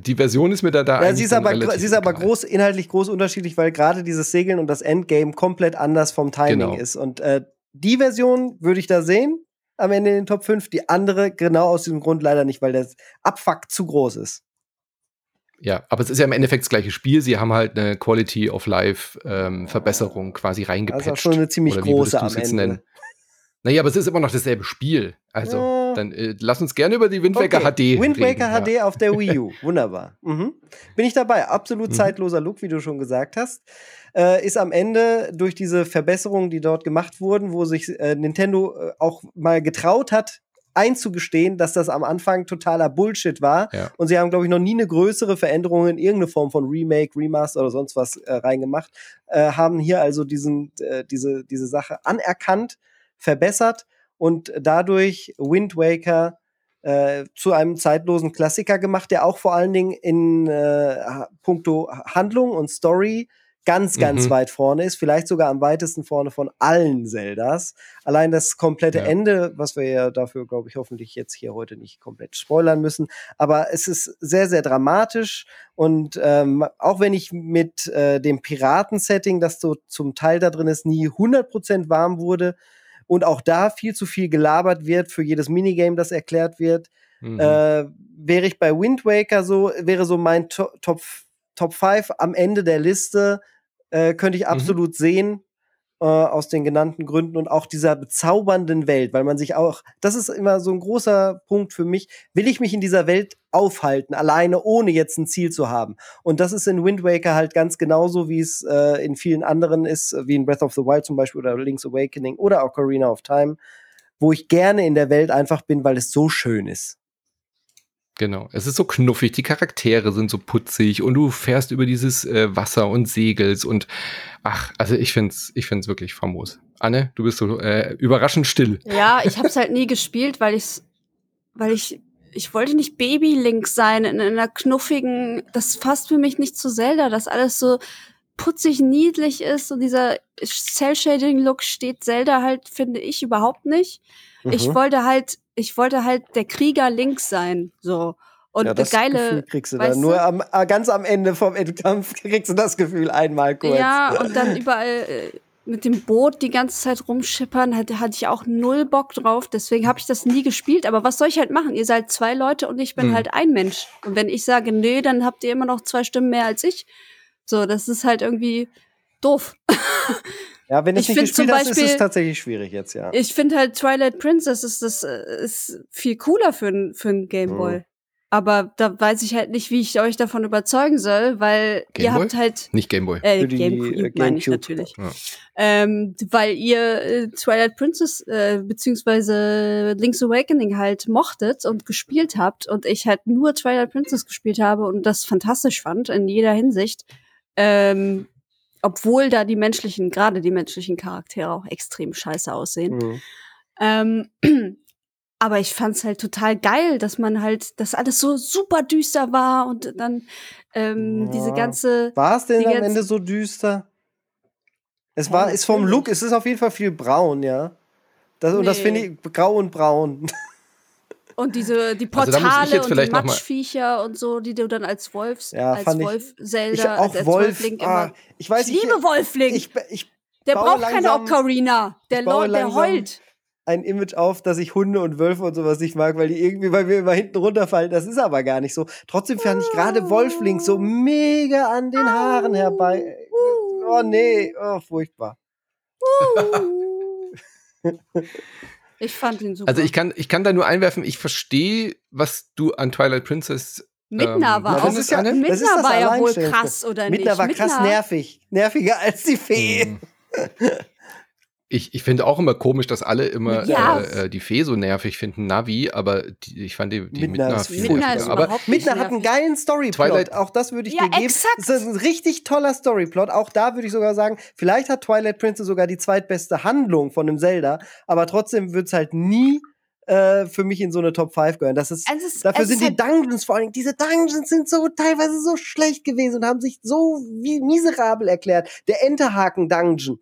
Die Version ist mir da da Ja, sie ist aber, sie ist aber groß, inhaltlich groß unterschiedlich, weil gerade dieses Segeln und das Endgame komplett anders vom Timing Genau. ist. Und äh, die Version würde ich da sehen, am Ende in den Top 5. Die andere genau aus diesem Grund leider nicht, weil der Abfuck zu groß ist. Ja, aber es ist ja im Endeffekt das gleiche Spiel. Sie haben halt eine Quality of Life ähm, Verbesserung quasi reingepatcht. Also schon eine ziemlich Oder wie große am Ende. nennen? Naja, aber es ist immer noch dasselbe Spiel. Also, Ja. Dann äh, lass uns gerne über die Wind Waker Okay. HD Wind reden. Waker ja. HD auf der Wii U. Wunderbar. Mhm. Bin ich dabei. Absolut Mhm. zeitloser Look, wie du schon gesagt hast. Äh, ist am Ende durch diese Verbesserungen, die dort gemacht wurden, wo sich äh, Nintendo äh, auch mal getraut hat, einzugestehen, dass das am Anfang totaler Bullshit war. Ja. Und sie haben, glaube ich, noch nie eine größere Veränderung in irgendeine Form von Remake, Remaster oder sonst was äh, reingemacht. Äh, haben hier also diesen, äh, diese, diese Sache anerkannt, verbessert und dadurch Wind Waker äh, zu einem zeitlosen Klassiker gemacht, der auch vor allen Dingen in äh, puncto Handlung und Story ganz, ganz Mhm. weit vorne ist, vielleicht sogar am weitesten vorne von allen Zeldas. Allein das komplette Ja. Ende, was wir ja dafür, glaube ich, hoffentlich jetzt hier heute nicht komplett spoilern müssen, aber es ist sehr, sehr dramatisch und ähm, auch wenn ich mit äh, dem Piraten-Setting, das so zum Teil da drin ist, nie 100% warm wurde und auch da viel zu viel gelabert wird für jedes Minigame, das erklärt wird, Mhm. äh, wäre ich bei Wind Waker so, wäre so mein to Top, Top 5 am Ende der Liste, äh, könnte ich Mhm. absolut sehen, äh, aus den genannten Gründen und auch dieser bezaubernden Welt, weil man sich auch, das ist immer so ein großer Punkt für mich, will ich mich in dieser Welt aufhalten, alleine, ohne jetzt ein Ziel zu haben. Und das ist in Wind Waker halt ganz genauso, wie es äh, in vielen anderen ist, wie in Breath of the Wild zum Beispiel oder Link's Awakening oder Ocarina of Time, wo ich gerne in der Welt einfach bin, weil es so schön ist. Genau. Es ist so knuffig, die Charaktere sind so putzig und du fährst über dieses äh, Wasser und segelst und ach, also ich find's, ich find's wirklich famos. Anne, du bist so äh, überraschend still. Ja, ich habe es halt nie gespielt, weil ich's, weil ich ich wollte nicht Baby Link sein in einer knuffigen. Das passt für mich nicht zu Zelda, dass alles so putzig niedlich ist und dieser Cell Shading Look steht Zelda halt finde ich überhaupt nicht. Ich Mhm. wollte halt ich wollte halt der Krieger Link sein, so. Und ja, das geile Gefühl kriegst du dann. Nur am, äh, ganz am Ende vom Endkampf kriegst du das Gefühl einmal kurz. Ja, und dann überall äh, mit dem Boot die ganze Zeit rumschippern, hatte, hatte ich auch null Bock drauf. Deswegen habe ich das nie gespielt. Aber was soll ich halt machen? Ihr seid zwei Leute und ich bin Hm. halt ein Mensch. Und wenn ich sage, nee, dann habt ihr immer noch zwei Stimmen mehr als ich. So, das ist halt irgendwie doof. Ja, wenn Ich nicht gespielt hast, ist es Beispiel- tatsächlich schwierig jetzt, ja. Ich finde halt Twilight Princess ist das ist viel cooler für ein für ein Gameboy. Mhm. Aber da weiß ich halt nicht, wie ich euch davon überzeugen soll, weil ihr Gameboy? habt halt Nicht Gameboy. äh, Für die, GameCube äh, meine ich natürlich. Ja. ähm, weil ihr äh, Twilight Princess äh, beziehungsweise Link's Awakening halt mochtet und gespielt habt und ich halt nur Twilight Princess gespielt habe und das fantastisch fand in jeder Hinsicht. Ähm, obwohl da die menschlichen, gerade die menschlichen Charaktere auch extrem scheiße aussehen. Mhm. Ähm, aber ich fand's halt total geil, dass man halt, dass alles so super düster war und dann ähm, Ja. diese ganze War es denn am Ende so düster? Es Ja, war, ist vom. Look, es ist auf jeden Fall viel braun, ja. Das, Und das Nee. finde ich grau und braun. Und diese, die Also ich Portale jetzt und die Matschviecher und so, die du dann als Wolfs, Ja, als fand ich- Wolf Ich Zelda, auch als, als Wolf. Wolflink ah, immer. ich weiß, ich liebe Wolflink. ich, ich der braucht keine langsam- Ocarina. Der, ich Lord, der heult. ein Image auf, dass ich Hunde und Wölfe und sowas nicht mag, weil die irgendwie bei mir immer hinten runterfallen. Das ist aber gar nicht so. Trotzdem fand ich gerade Wolflink so mega an den Haaren herbei. Oh nee, oh, furchtbar. Ich fand ihn super. Also ich kann, ich kann da nur einwerfen, ich verstehe, was du an Twilight Princess Midna ähm, war Na, auch. das ist ja- Midna das ist das war ja wohl krass, oder Midna nicht? war krass Midna- nervig. Nerviger als die Fee. Mhm. Ich, ich finde auch immer komisch, dass alle immer Ja. äh, äh, die Fee so nervig finden, Navi, aber die, ich fand die, die Midna Midna ist viel Midna nerviger. ist Aber Midna hat einen geilen Storyplot. Twilight- Auch das würde ich Ja, dir geben. exakt. Das ist ein richtig toller Storyplot. Auch da würde ich sogar sagen, vielleicht hat Twilight Princess sogar die zweitbeste Handlung von einem Zelda, aber trotzdem wird es halt nie äh, für mich in so eine Top 5 gehören. Das ist, es, dafür es sind ist die Dungeons vor allem, diese Dungeons sind so teilweise so schlecht gewesen und haben sich so wie miserabel erklärt. Der Enterhaken-Dungeon,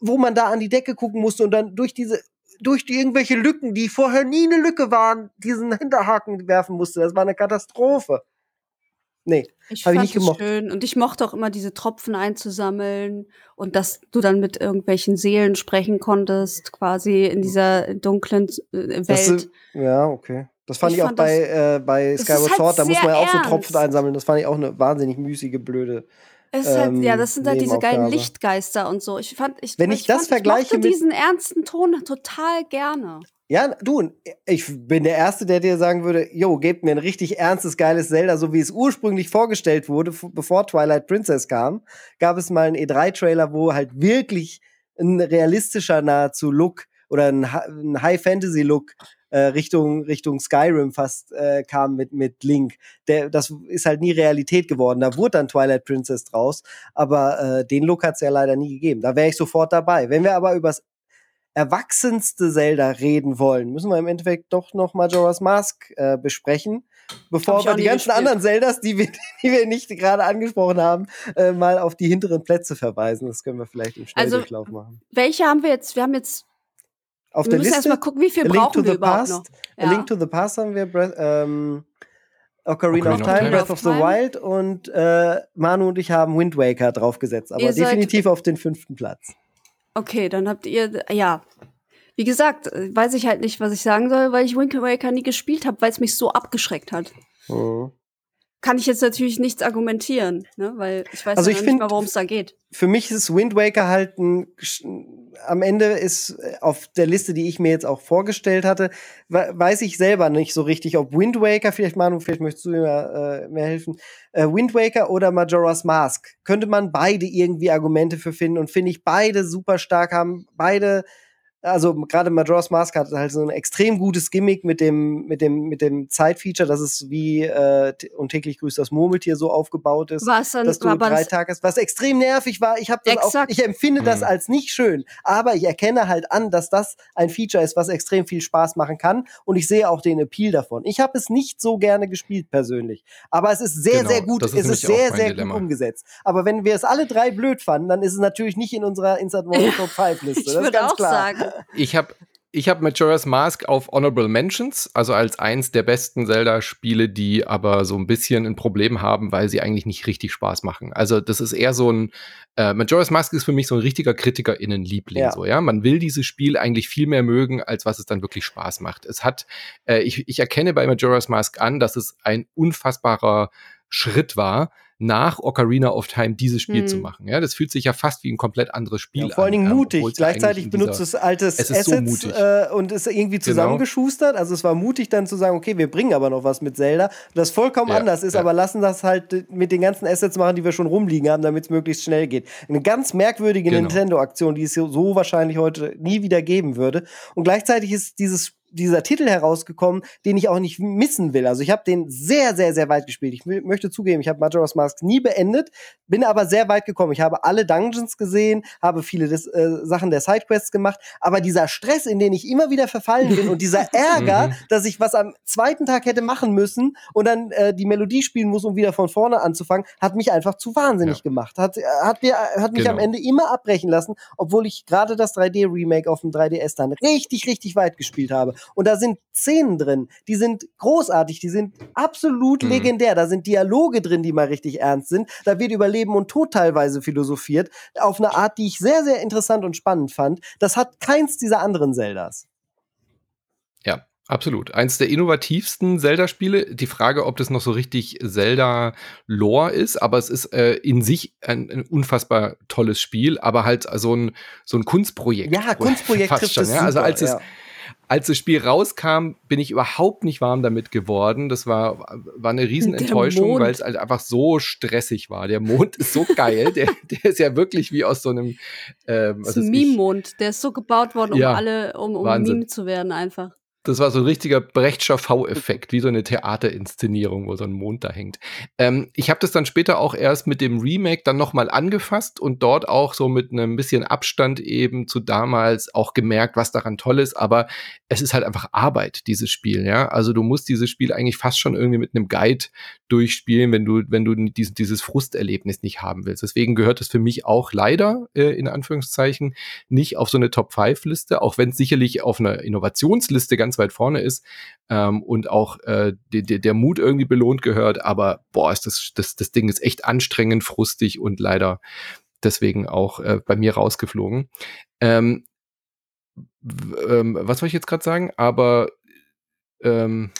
wo man da an die Decke gucken musste und dann durch diese durch die irgendwelche Lücken, die vorher nie eine Lücke waren, diesen Hinterhaken werfen musste. Das war eine Katastrophe. Nee. Ich Hab ich fand nicht es gemocht. schön und ich mochte auch immer diese Tropfen einzusammeln und dass du dann mit irgendwelchen Seelen sprechen konntest, quasi in dieser dunklen äh, Das, Welt. ist- ja, okay. Das fand ich, Ich auch fand bei, äh, bei Skyward halt Sword, da muss man ja auch so. Tropfen einsammeln. Das fand ich auch eine wahnsinnig müßige, blöde. Halt, ja, ähm, das sind halt diese geilen. Lichtgeister und so. Ich fand, ich, Wenn ich das fand, vergleiche ich mit- diesen ernsten Ton total gerne. Ja, du, ich bin der Erste, der dir sagen würde, yo, gebt mir ein richtig ernstes, geiles Zelda, so wie es ursprünglich vorgestellt wurde, bevor Twilight Princess kam. Gab es mal einen E3-Trailer, wo halt wirklich ein realistischer nahezu Look oder ein High-Fantasy-Look äh, Richtung, Richtung Skyrim fast äh, kam mit, mit Link. Der, das ist halt nie Realität geworden. Da wurde dann Twilight Princess draus, aber äh, den Look hat es ja leider nie gegeben. Da wäre ich sofort dabei. Wenn wir aber übers erwachsenste Zelda reden wollen, müssen wir im Endeffekt doch noch Majora's Mask äh, besprechen, bevor wir die ganzen gespielt. anderen Zeldas, die wir, die wir nicht gerade angesprochen haben, äh, mal auf die hinteren Plätze verweisen. Das können wir vielleicht im Also, Schnelldurchlauf machen. Welche haben wir jetzt? Wir haben jetzt, Auf wir der müssen Liste erstmal gucken, wie viel A Link to brauchen wir the überhaupt Past. noch. A Link to the Past haben wir, Breath, ähm, Ocarina, of Time, Breath of the Time. Wild und äh, Manu und ich haben Wind Waker draufgesetzt, aber definitiv auf den fünften Platz. Okay, dann habt ihr, ja. Wie gesagt, weiß ich halt nicht, was ich sagen soll, weil ich Wind Waker nie gespielt habe, weil es mich so abgeschreckt hat. Mhm. Kann ich jetzt natürlich nichts argumentieren, ne? weil ich weiß Also ja ich nicht mal, worum es da geht. für mich ist Wind Waker halt ein, am Ende ist äh, auf der Liste, die ich mir jetzt auch vorgestellt hatte, we- weiß ich selber nicht so richtig, ob Wind Waker, vielleicht Manu, vielleicht möchtest du mir äh, mehr helfen, äh, Wind Waker oder Majora's Mask. Könnte man beide irgendwie Argumente für finden und finde ich beide super stark haben, beide also gerade Majora's Mask hat halt so ein extrem gutes Gimmick mit dem mit dem mit dem Zeitfeature, dass es wie äh, und täglich grüßt das Murmeltier so aufgebaut ist War es dann, dass du drei Tage hast, was extrem nervig war. Ich habe das auch, ich empfinde das Mhm. als nicht schön, aber ich erkenne halt an, dass das ein Feature ist, was extrem viel Spaß machen kann und ich sehe auch den Appeal davon. Ich habe es nicht so gerne gespielt persönlich, aber es ist sehr Genau, sehr gut, ist es ist sehr sehr Dilemma. gut umgesetzt. Aber wenn wir es alle drei blöd fanden, dann ist es natürlich nicht in unserer Instant Motion Top 5 Liste. ich Das ist würde ganz auch klar. sagen, Ich habe ich hab Majora's Mask auf Honorable Mentions, also als eins der besten Zelda-Spiele, die aber so ein bisschen ein Problem haben, weil sie eigentlich nicht richtig Spaß machen. Also das ist eher so ein äh, Majora's Mask ist für mich so ein richtiger KritikerInnen-Liebling. Ja. So, ja? Man will dieses Spiel eigentlich viel mehr mögen, als was es dann wirklich Spaß macht. Es hat, äh, ich, ich erkenne bei Majora's Mask an, dass es ein unfassbarer Schritt war, nach Ocarina of Time dieses Spiel Hm. zu machen. Ja, das fühlt sich ja fast wie ein komplett anderes Spiel Ja, vor allen an. Dingen ähm, mutig. Gleichzeitig benutzt es altes Es so Assets mutig. äh, und ist irgendwie Genau. zusammengeschustert. Also es war mutig dann zu sagen, okay, wir bringen aber noch was mit Zelda, das vollkommen Ja, anders ist, ja. aber lassen das halt mit den ganzen Assets machen, die wir schon rumliegen haben, damit es möglichst schnell geht. Eine ganz merkwürdige Genau. Nintendo-Aktion, die es so, so wahrscheinlich heute nie wieder geben würde. Und gleichzeitig ist dieses dieser Titel herausgekommen, den ich auch nicht missen will. Also ich habe den sehr, sehr, sehr weit gespielt. Ich möchte zugeben, ich habe Majora's Mask nie beendet, bin aber sehr weit gekommen. Ich habe alle Dungeons gesehen, habe viele des, äh, Sachen der Sidequests gemacht, aber dieser Stress, in den ich immer wieder verfallen bin und dieser Ärger, Mhm. dass ich was am zweiten Tag hätte machen müssen und dann äh, die Melodie spielen muss, um wieder von vorne anzufangen, hat mich einfach zu wahnsinnig Ja. gemacht. Hat, äh, hat, mir, hat mich Genau. am Ende immer abbrechen lassen, obwohl ich gerade das 3D-Remake auf dem 3DS dann richtig, richtig weit gespielt habe. Und da sind Szenen drin, die sind großartig, die sind absolut Mhm. legendär. Da sind Dialoge drin, die mal richtig ernst sind. Da wird über Leben und Tod teilweise philosophiert, auf eine Art, die ich sehr, sehr interessant und spannend fand. Das hat keins dieser anderen Zeldas. Ja, absolut. Eins der innovativsten Zelda-Spiele. Die Frage, ob das noch so richtig Zelda-Lore ist, aber es ist äh, in sich ein, ein unfassbar tolles Spiel, aber halt so ein, so ein Kunstprojekt. Ja, Kunstprojekt trifft schon, ja. Also super, als es, ja. Als das Spiel rauskam, bin ich überhaupt nicht warm damit geworden. Das war, war eine Riesenenttäuschung, weil es halt einfach so stressig war. Der Mond ist so geil. der, der ist ja wirklich wie aus so einem ähm, was ist Meme-Mond. Der ist so gebaut worden, um Ja, alle, um, um. Meme zu werden einfach. Das war so ein richtiger Brechtscher V-Effekt, wie so eine Theaterinszenierung, wo so ein Mond da hängt. Ähm, ich habe das dann später auch erst mit dem Remake dann nochmal angefasst und dort auch so mit einem bisschen Abstand eben zu damals auch gemerkt, was daran toll ist. Aber es ist halt einfach Arbeit, dieses Spiel, ja. Also du musst dieses Spiel eigentlich fast schon irgendwie mit einem Guide durchspielen, wenn du, wenn du dieses, dieses Frusterlebnis nicht haben willst. Deswegen gehört es für mich auch leider, äh, in Anführungszeichen, nicht auf so eine Top-5-Liste, auch wenn es sicherlich auf einer Innovationsliste ganz weit vorne ist ähm, und auch äh, de, de, der Mut irgendwie belohnt gehört. Aber boah, ist das, das, das Ding ist echt anstrengend, frustig und leider deswegen auch äh, bei mir rausgeflogen. Ähm, ähm, was wollte ich jetzt gerade sagen? Aber ähm,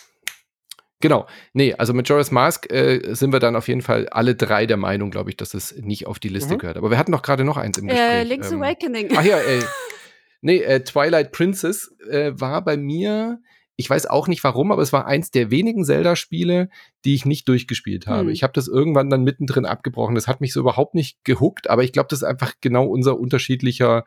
Genau. Nee, also mit Joris Mask äh, sind wir dann auf jeden Fall alle drei der Meinung, glaube ich, dass es nicht auf die Liste Mhm. gehört. Aber wir hatten doch gerade noch eins im Gespräch. Äh, Link's ähm, Awakening. Ach ja, ey. Nee, äh, Twilight Princess äh, war bei mir, ich weiß auch nicht warum, aber es war eins der wenigen Zelda-Spiele, die ich nicht durchgespielt habe. Hm. Ich habe das irgendwann dann mittendrin abgebrochen. Das hat mich so überhaupt nicht gehuckt, aber ich glaube, das ist einfach genau unser unterschiedlicher,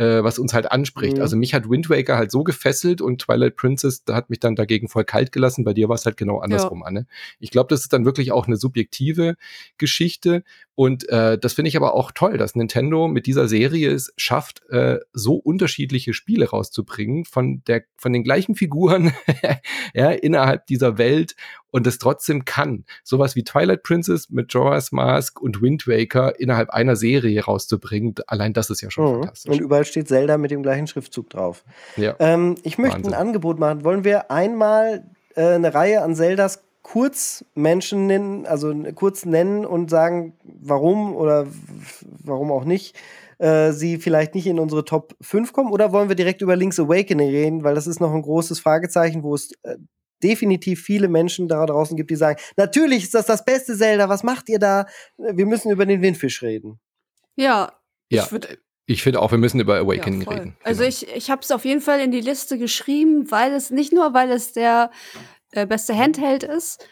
äh, was uns halt anspricht. Mhm. Also mich hat Wind Waker halt so gefesselt und Twilight Princess, da hat mich dann dagegen voll kalt gelassen. Bei dir war es halt genau andersrum, Anne. Ich glaube, das ist dann wirklich auch eine subjektive Geschichte. Und äh, das finde ich aber auch toll, dass Nintendo mit dieser Serie es schafft, äh, so unterschiedliche Spiele rauszubringen von der von den gleichen Figuren ja, innerhalb dieser Welt und es trotzdem kann. Sowas wie Twilight Princess mit Jorah's Mask und Wind Waker innerhalb einer Serie rauszubringen, allein das ist ja schon Mhm. fantastisch. Und überall steht Zelda mit dem gleichen Schriftzug drauf. Ja. Ähm, ich möchte Wahnsinn. ein Angebot machen. Wollen wir einmal äh, eine Reihe an Zeldas kurz Menschen nennen, also kurz nennen und sagen, warum oder warum auch nicht äh, sie vielleicht nicht in unsere Top 5 kommen? Oder wollen wir direkt über Link's Awakening reden? Weil das ist noch ein großes Fragezeichen, wo es äh, definitiv viele Menschen da draußen gibt, die sagen, natürlich ist das das beste Zelda, was macht ihr da? Wir müssen über den Windfisch reden. Ja, Ja, ich würd- ich finde auch, wir müssen über Awakening ja, reden. Also Genau. ich, ich habe es auf jeden Fall in die Liste geschrieben, weil es nicht nur, weil es der äh, beste Handheld ist äh,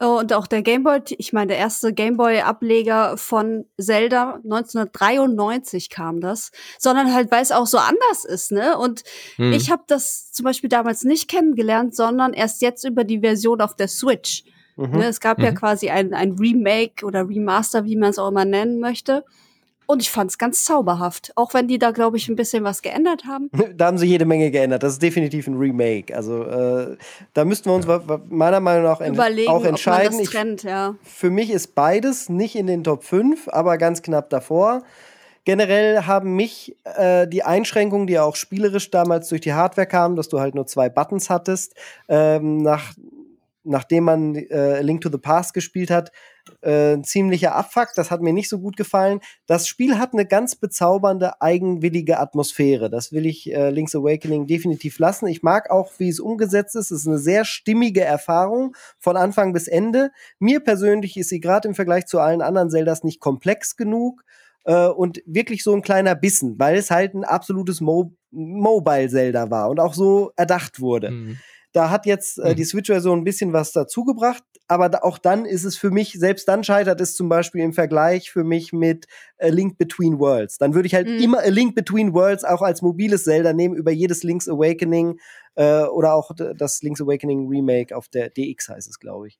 und auch der Gameboy, ich meine, der erste Gameboy-Ableger von Zelda 1993 kam das, sondern halt, weil es auch so anders ist, ne? Und Hm. ich habe das zum Beispiel damals nicht kennengelernt, sondern erst jetzt über die Version auf der Switch. Mhm. Ne, es gab ja Mhm. quasi ein, ein Remake oder Remaster, wie man es auch immer nennen möchte. Und ich fand es ganz zauberhaft. Auch wenn die da, glaube ich, ein bisschen was geändert haben. Da haben sie jede Menge geändert. Das ist definitiv ein Remake. Also äh, da müssten wir uns meiner Meinung nach ent Überlegen, auch ob man entscheiden. das Ich, trennt, ja. für mich ist beides nicht in den Top 5, aber ganz knapp davor. Generell haben mich äh, die Einschränkungen, die auch spielerisch damals durch die Hardware kamen, dass du halt nur zwei Buttons hattest, ähm, nach, nachdem man äh, Link to the Past gespielt hat, äh, ein ziemlicher Abfuck. Das hat mir nicht so gut gefallen. Das Spiel hat eine ganz bezaubernde, eigenwillige Atmosphäre. Das will ich äh, Link's Awakening definitiv lassen. Ich mag auch, wie es umgesetzt ist. Es ist eine sehr stimmige Erfahrung von Anfang bis Ende. Mir persönlich ist sie gerade im Vergleich zu allen anderen Zeldas nicht komplex genug äh, und wirklich so ein kleiner Bissen, weil es halt ein absolutes Mo Mobile-Zelda war und auch so erdacht wurde. Mhm. Da hat jetzt äh, Mhm. die Switch-Version ein bisschen was dazugebracht, aber da, auch dann ist es für mich, selbst dann scheitert es zum Beispiel im Vergleich für mich mit A Link Between Worlds. Dann würde ich halt Mhm. immer A Link Between Worlds auch als mobiles Zelda nehmen über jedes Link's Awakening äh, oder auch das Link's Awakening Remake auf der DX heißt es, glaube ich.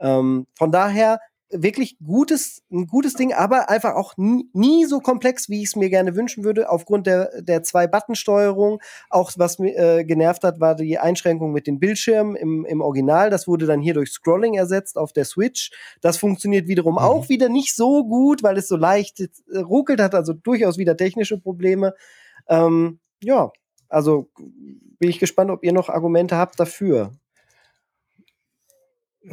Ähm, von daher wirklich gutes, ein gutes Ding, aber einfach auch nie, nie so komplex, wie ich es mir gerne wünschen würde, aufgrund der, der Zwei-Button-Steuerung. Auch was mir äh, genervt hat, war die Einschränkung mit den Bildschirmen im, im Original. Das wurde dann hier durch Scrolling ersetzt auf der Switch. Das funktioniert wiederum Mhm. auch wieder nicht so gut, weil es so leicht äh, ruckelt hat, also durchaus wieder technische Probleme. Ähm, ja, also bin ich gespannt, ob ihr noch Argumente habt dafür.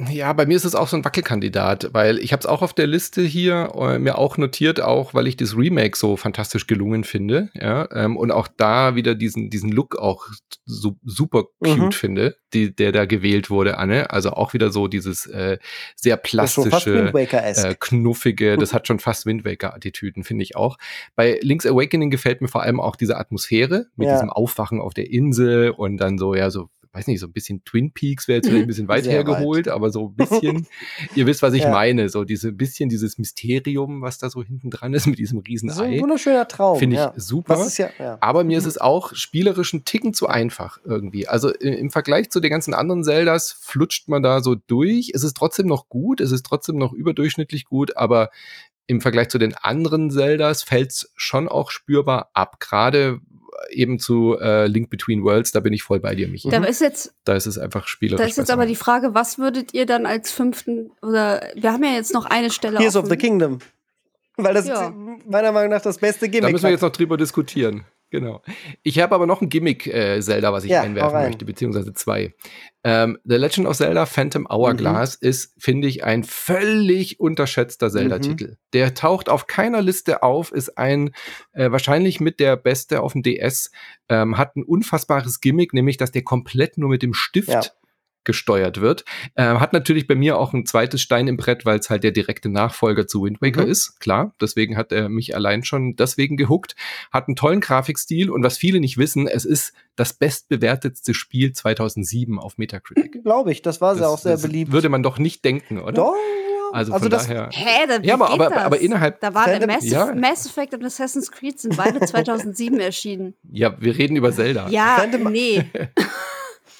Ja, bei mir ist es auch so ein Wackelkandidat, weil ich habe es auch auf der Liste hier äh, mir auch notiert, auch weil ich das Remake so fantastisch gelungen finde, ja, ähm, und auch da wieder diesen diesen Look auch su super cute Mhm. finde, die, der da gewählt wurde, Anne. Also auch wieder so dieses äh, sehr Das plastische, Waker-esque. äh, knuffige, das hat schon fast Wind Waker-Attitüden, finde ich auch. Bei Link's Awakening gefällt mir vor allem auch diese Atmosphäre mit Ja. diesem Aufwachen auf der Insel und dann so, ja, so, weiß nicht, so ein bisschen Twin Peaks wäre jetzt vielleicht ein bisschen weit Sehr hergeholt, aber so ein bisschen, ihr wisst, was ich Ja. meine, so diese bisschen dieses Mysterium, was da so hinten dran ist mit diesem riesen so ein Ei, wunderschöner Traum. finde ich ja. super. Was ist ja. Aber mir ist es auch spielerisch ein Ticken zu einfach irgendwie. Also im Vergleich zu den ganzen anderen Zeldas flutscht man da so durch. Es ist trotzdem noch gut, es ist trotzdem noch überdurchschnittlich gut, aber im Vergleich zu den anderen Zeldas fällt es schon auch spürbar ab. Gerade eben zu äh, Link Between Worlds, da bin ich voll bei dir, Michi. Da Mhm. ist jetzt, Da ist es einfach spielerisch. da ist jetzt besser. aber die Frage, was würdet ihr dann als fünften oder wir haben ja jetzt noch eine Stelle Tears of the Kingdom. Weil das Ja. meiner Meinung nach das beste Gimmick Da müssen wir jetzt noch drüber diskutieren. Genau. Ich habe aber noch ein Gimmick-Zelda, was ich Ja, einwerfen möchte, beziehungsweise zwei. Ähm, The Legend of Zelda Phantom Hourglass Mhm. ist, finde ich, ein völlig unterschätzter Zelda-Titel. Der taucht auf keiner Liste auf, ist ein äh, wahrscheinlich mit der beste auf dem DS, ähm, hat ein unfassbares Gimmick, nämlich dass der komplett nur mit dem Stift Ja. Gesteuert wird. Ähm, hat natürlich bei mir auch ein zweites Stein im Brett, weil es halt der direkte Nachfolger zu Wind Waker Mhm. ist. Klar, deswegen hat er mich allein schon deswegen gehuckt. Hat einen tollen Grafikstil und was viele nicht wissen, es ist das bestbewertetste Spiel 2007 auf Metacritic. Glaube ich, das war Das, ja auch sehr das beliebt. Würde man doch nicht denken, oder? Doch, Also, Also von das- daher. Hä, da, wie Ja, aber- geht aber- das? aber innerhalb- Da waren Fandom- Mass, Ja. Mass Effect und Assassin's Creed sind beide 2007 erschienen. Ja, wir reden über Zelda. Ja, nee.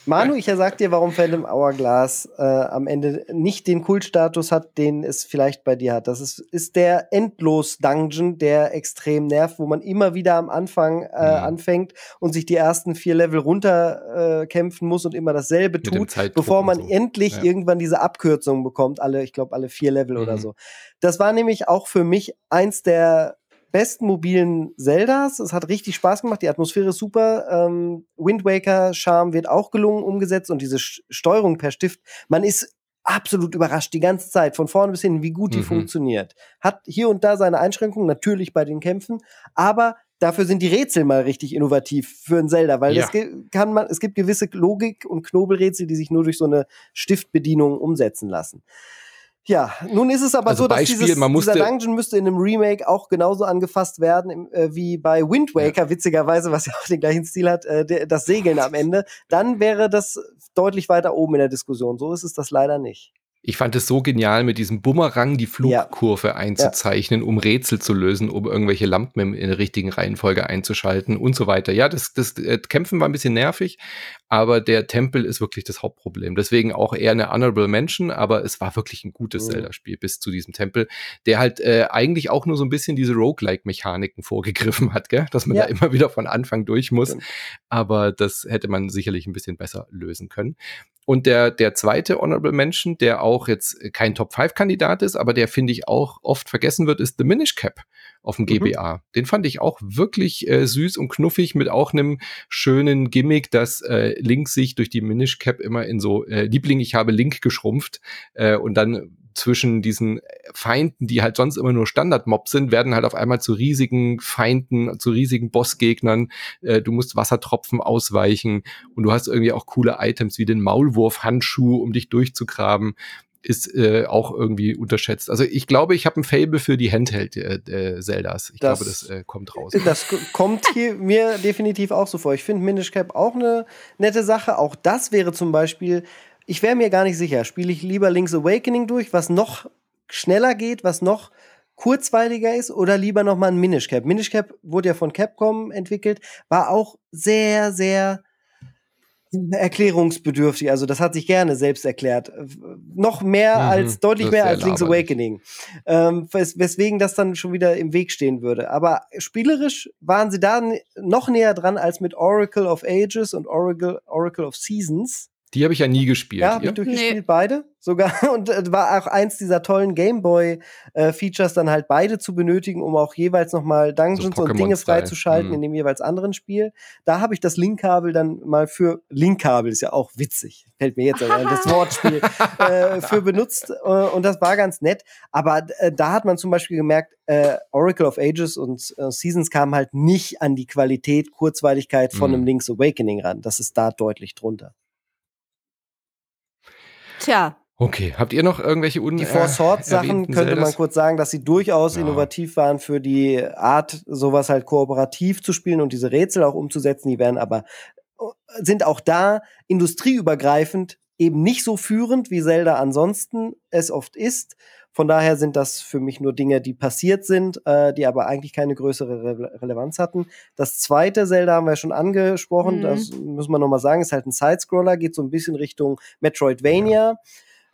Manu, ich sag dir, warum Phantom Hourglass äh, am Ende nicht den Kultstatus hat, den es vielleicht bei dir hat. Das ist, ist der Endlos-Dungeon, der extrem nervt, wo man immer wieder am Anfang äh, Mhm. anfängt und sich die ersten vier Level runterkämpfen äh, muss und immer dasselbe Mit tut, bevor man so. endlich Ja. irgendwann diese Abkürzung bekommt, alle, ich glaube, alle vier Level oder Mhm. so. Das war nämlich auch für mich eins der besten mobilen Zeldas. Es hat richtig Spaß gemacht. Die Atmosphäre ist super. Ähm, Wind Waker Charme wird auch gelungen umgesetzt und diese Sch Steuerung per Stift. Man ist absolut überrascht die ganze Zeit von vorne bis hin, wie gut die Mhm. funktioniert. Hat hier und da seine Einschränkungen, natürlich bei den Kämpfen, aber dafür sind die Rätsel mal richtig innovativ für ein Zelda, weil Ja. kann man, es gibt gewisse Logik und Knobelrätsel, die sich nur durch so eine Stiftbedienung umsetzen lassen. Ja, nun ist es aber Also so, dass Beispiel, dieses, dieser Dungeon müsste in einem Remake auch genauso angefasst werden im, äh, wie bei Wind Waker, witzigerweise, was ja auch den gleichen Stil hat, äh, der, das Segeln am Ende. Dann wäre das deutlich weiter oben in der Diskussion. So ist es das leider nicht. Ich fand es so genial, mit diesem Bumerang die Flugkurve einzuzeichnen, um Rätsel zu lösen, um irgendwelche Lampen in der richtigen Reihenfolge einzuschalten und so weiter. Ja, das, das äh, Kämpfen war ein bisschen nervig, aber der Tempel ist wirklich das Hauptproblem. Deswegen auch eher eine Honorable Mention, aber es war wirklich ein gutes Mhm. Zelda-Spiel bis zu diesem Tempel, der halt äh, eigentlich auch nur so ein bisschen diese Roguelike-Mechaniken vorgegriffen hat, gell? dass man Ja. da immer wieder von Anfang durch muss. Aber das hätte man sicherlich ein bisschen besser lösen können. Und der, der zweite Honorable Mention, der auch jetzt kein Top-5-Kandidat ist, aber der, finde ich, auch oft vergessen wird, ist The Minish Cap auf dem Mhm. GBA. Den fand ich auch wirklich äh, süß und knuffig mit auch einem schönen Gimmick, dass äh, Link sich durch die Minish Cap immer in so äh, Liebling, ich habe Link geschrumpft äh, und dann zwischen diesen Feinden, die halt sonst immer nur Standard-Mobs sind, werden halt auf einmal zu riesigen Feinden, zu riesigen Bossgegnern. Äh, du musst Wassertropfen ausweichen und du hast irgendwie auch coole Items wie den Maulwurf-Handschuh, um dich durchzugraben. Ist äh, auch irgendwie unterschätzt. Also ich glaube, ich habe ein Fable für die Handheld-Zeldas. ich Das- glaube, das äh, kommt raus. Das k- kommt hier mir definitiv auch so vor. Ich finde Minish Cap auch eine nette Sache. Auch das wäre zum Beispiel, ich wäre mir gar nicht sicher, spiele ich lieber Link's Awakening durch, was noch schneller geht, was noch kurzweiliger ist, oder lieber noch mal ein Minish Cap. Minish Cap wurde ja von Capcom entwickelt, war auch sehr, sehr erklärungsbedürftig. Also das hat sich gerne selbst erklärt. Äh, Noch mehr Mhm, als, deutlich mehr als Link's. Awakening. Ähm, wes weswegen das dann schon wieder im Weg stehen würde. Aber spielerisch waren sie da noch näher dran als mit Oracle of Ages und Oracle, Oracle of Seasons. Die habe ich ja nie gespielt. Ja, habe ich durchgespielt, beide sogar. Und äh, war auch eins dieser tollen Gameboy-Features, dann halt beide zu benötigen, um auch jeweils nochmal Dungeons und Dinge freizuschalten Mhm. in dem jeweils anderen Spiel. Da habe ich das Linkkabel dann mal für Linkkabel ist ja auch witzig, fällt mir jetzt ein, das Wortspiel äh, für benutzt äh, und das war ganz nett. Aber äh, da hat man zum Beispiel gemerkt, äh, Oracle of Ages und äh, Seasons kamen halt nicht an die Qualität, Kurzweiligkeit von Mhm. einem Link's Awakening ran. Das ist da deutlich drunter. Tja, Okay, habt ihr noch irgendwelche un Die Four Swords Sachen könnte man kurz sagen, dass sie durchaus Ja. innovativ waren für die Art, sowas halt kooperativ zu spielen und diese Rätsel auch umzusetzen. Die werden aber äh, sind auch da industrieübergreifend eben nicht so führend, wie Zelda ansonsten es oft ist. Von daher sind das für mich nur Dinge, die passiert sind, äh, die aber eigentlich keine größere Re Relevanz hatten. Das zweite Zelda haben wir schon angesprochen, Mhm. das muss man nochmal sagen, ist halt ein Sidescroller, geht so ein bisschen Richtung Metroidvania.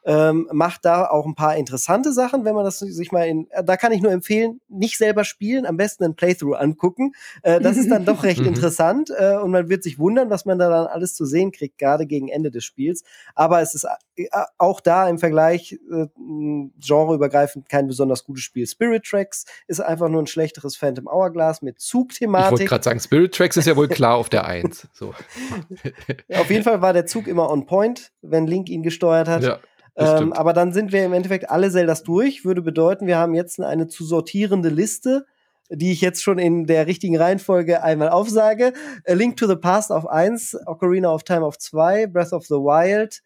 Ähm, macht da auch ein paar interessante Sachen, wenn man das sich mal in, äh, da kann ich nur empfehlen, nicht selber spielen, am besten ein Playthrough angucken. Äh, das ist dann doch recht Mhm. interessant äh, und man wird sich wundern, was man da dann alles zu sehen kriegt, gerade gegen Ende des Spiels. Aber es ist äh, auch da im Vergleich äh, genreübergreifend kein besonders gutes Spiel. Spirit Tracks ist einfach nur ein schlechteres Phantom Hourglass mit Ich wollte Zugthematik. gerade sagen, Spirit Tracks ist ja wohl klar auf der Eins. So. Auf jeden Fall war der Zug immer on point, wenn Link ihn gesteuert hat. ja, Ähm, aber dann sind wir im Endeffekt alle Zeldas durch. Würde bedeuten, wir haben jetzt eine zu sortierende Liste, die ich jetzt schon in der richtigen Reihenfolge einmal aufsage. A Link to the Past auf 1, Ocarina of Time auf 2, Breath of the Wild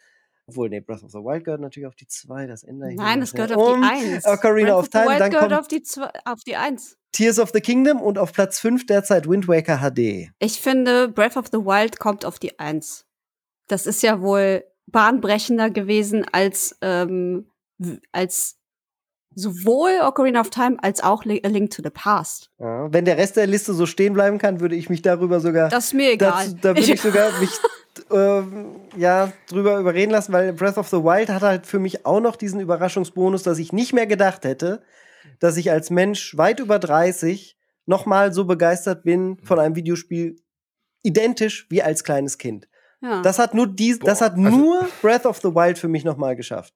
Obwohl, nee, Breath of the Wild gehört natürlich auf die 2, das ändere ich Nein, es gehört auf Um, die 1. Ocarina of Time, dann gehört kommt auf die, zwei, auf die 1. Tears of the Kingdom und auf Platz 5 derzeit Wind Waker HD. Ich finde, Breath of the Wild kommt auf die 1. Das ist ja wohl bahnbrechender gewesen als, ähm, als sowohl Ocarina of Time als auch A Link to the Past. Ja, wenn der Rest der Liste so stehen bleiben kann, würde ich mich darüber sogar Das ist mir egal. dazu, da würde ich sogar mich ähm, ja, drüber überreden lassen, weil Breath of the Wild hat halt für mich auch noch diesen Überraschungsbonus, dass ich nicht mehr gedacht hätte, dass ich als Mensch weit über 30 nochmal so begeistert bin von einem Videospiel identisch wie als kleines Kind. Ja. Das hat nur dies, das hat also- nur Breath of the Wild für mich nochmal geschafft.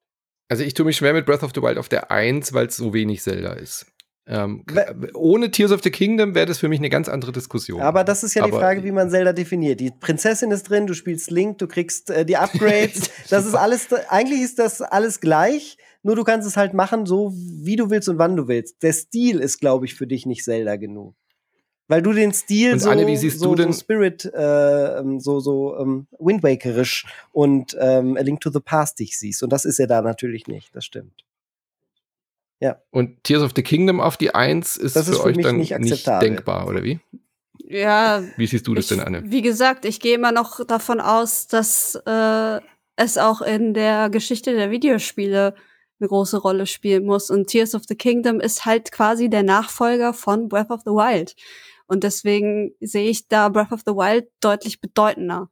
Also ich tue mich schwer mit Breath of the Wild auf der 1, weil es so wenig Zelda ist. Ähm, We- ohne Tears of the Kingdom wäre das für mich eine ganz andere Diskussion. Aber das ist ja die Aber- Frage, wie man Zelda definiert. Die Prinzessin ist drin, du spielst Link, du kriegst äh, die Upgrades. das ist alles, eigentlich ist das alles gleich, nur du kannst es halt machen, so wie du willst und wann du willst. Der Stil ist, glaube ich, für dich nicht Zelda genug. Weil du den Stil Und so, Anne, wie siehst so, du denn- so Spirit, äh, ähm, so, so ähm, Wind Wakerisch und ähm, A Link to the Past dich siehst. Und das ist ja da natürlich nicht, das stimmt. Und Tears of the Kingdom auf die 1 ist ist für für euch mich dann nicht nicht, akzeptabel. denkbar, oder wie? ja, Wie siehst du das ich, denn, Anne? Wie gesagt, ich gehe immer noch davon aus, dass äh, es auch in der Geschichte der Videospiele eine große Rolle spielen muss. Und Tears of the Kingdom ist halt quasi der Nachfolger von Breath of the Wild. Und deswegen sehe ich da Breath of the Wild deutlich bedeutender.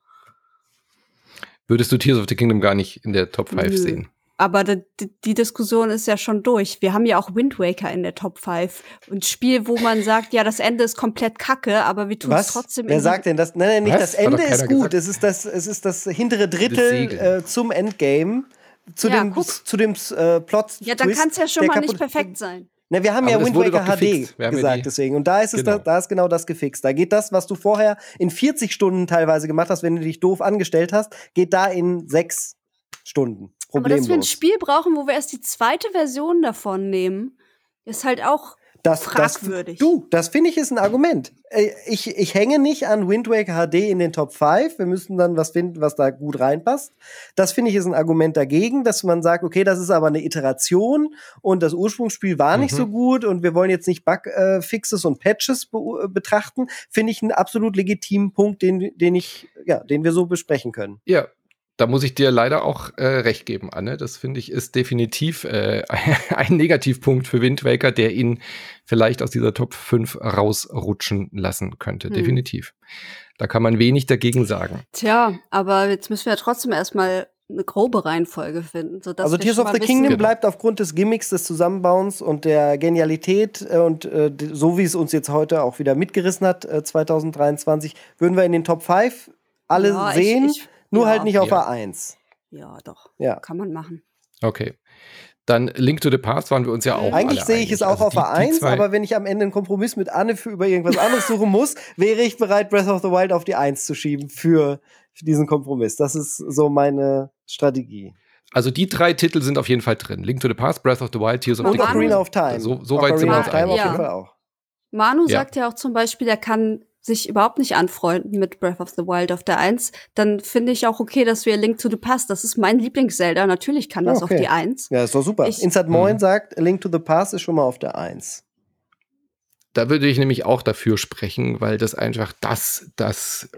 Würdest du Tears of the Kingdom gar nicht in der Top 5 Nö. sehen? Aber die, die Diskussion ist ja schon durch. Wir haben ja auch Wind Waker in der Top 5. Und Spiel, wo man sagt, ja, das Ende ist komplett kacke, aber wir tun es trotzdem Wer sagt denn das? Nein, nein, nicht Was? das Ende ist gut. gesagt. Es ist das, es ist das hintere Drittel Segeln. äh, zum Endgame. Zu Ja, dem, guck. zu dem äh, Plot. Ja, dann kann es ja schon mal nicht perfekt sein. Na, wir haben Aber ja Wind Waker HD ja gesagt, deswegen. Und da ist, es Genau. da, da ist genau das gefixt. Da geht das, was du vorher in 40 Stunden teilweise gemacht hast, wenn du dich doof angestellt hast, geht da in sechs Stunden. Aber dass wir ein Problemlos. Spiel brauchen, wo wir erst die zweite Version davon nehmen, ist halt auch Das, fragwürdig. Das, du, das finde ich ist ein Argument. Äh, Ich, ich hänge nicht an Wind Waker HD in den Top 5. Wir müssen dann was finden, was da gut reinpasst. Das finde ich ist ein Argument dagegen, dass man sagt, okay, das ist aber eine Iteration und das Ursprungsspiel war nicht Mhm. so gut und wir wollen jetzt nicht Bugfixes und Patches be betrachten. Finde ich einen absolut legitimen Punkt, den, den ich, ja, den wir so besprechen können. Ja, da muss ich dir leider auch äh, recht geben, Anne. Das finde ich ist definitiv äh, ein Negativpunkt für Wind Waker, der ihn vielleicht aus dieser Top 5 rausrutschen lassen könnte. Hm. Definitiv. Da kann man wenig dagegen sagen. Tja, aber jetzt müssen wir ja trotzdem erstmal eine grobe Reihenfolge finden. Sodass also Tears of the Kingdom Genau. bleibt aufgrund des Gimmicks des Zusammenbauens und der Genialität äh, und äh, so wie es uns jetzt heute auch wieder mitgerissen hat, äh, 2023, würden wir in den Top 5 alle Ja, ich- sehen, ich- nur ja. halt nicht auf Ja. A1. Ja, doch. Ja. Kann man machen. Okay. Dann Link to the Past waren wir uns ja auch. Eigentlich alle sehe ich einig. es auch Also auf die- die A1, zwei- aber wenn ich am Ende einen Kompromiss mit Anne für über irgendwas anderes suchen muss, wäre ich bereit, Breath of the Wild auf die 1 zu schieben für, für diesen Kompromiss. Das ist so meine Strategie. Also die drei Titel sind auf jeden Fall drin. Link to the Past, Breath of the Wild, Tears of the Und Manu- Ocarina Kingdom. of Time. So- so weit sind wir of uns Time auf einig. jeden Ja. Fall auch. Manu Ja. sagt ja auch zum Beispiel, er kann sich überhaupt nicht anfreunden mit Breath of the Wild auf der 1, dann finde ich auch okay, dass wir Link to the Past, das ist mein Lieblings-Zelda, natürlich kann das Okay. auf die 1. Ja, ist doch super. Ich- Inside Moin Mhm. sagt, A Link to the Past ist schon mal auf der 1. Da würde ich nämlich auch dafür sprechen, weil das einfach das, das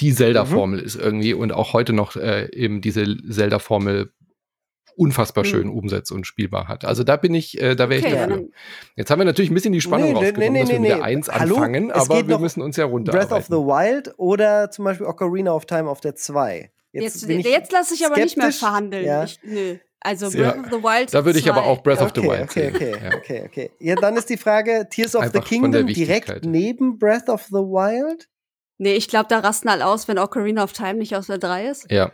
die Zelda-Formel ist irgendwie und auch heute noch äh, eben diese Zelda-Formel unfassbar Mhm. schön umsetzt und spielbar hat. Also da bin ich, äh, da wäre Okay, ich ja, dafür. dann, Jetzt haben wir natürlich ein bisschen die Spannung Nee, nee, rausgenommen, nee, dass wir nee, mit nee. der 1 Hallo? anfangen, Es aber wir müssen uns ja Breath of the Wild oder zum Beispiel Ocarina of Time auf der 2. jetzt, ich jetzt lasse ich aber nicht mehr verhandeln. Ja. Ich, nö. Also Ja. Breath of the Wild. Da würde ich aber auch Breath of the okay, Wild okay, sehen. okay, Ja. okay, okay. Ja, dann ist die Frage, Tears of the Einfach der Kingdom direkt neben Breath of the Wild? Nee, ich glaube, da rasten alle aus, wenn Ocarina of Time nicht aus der 3 ist. Ja.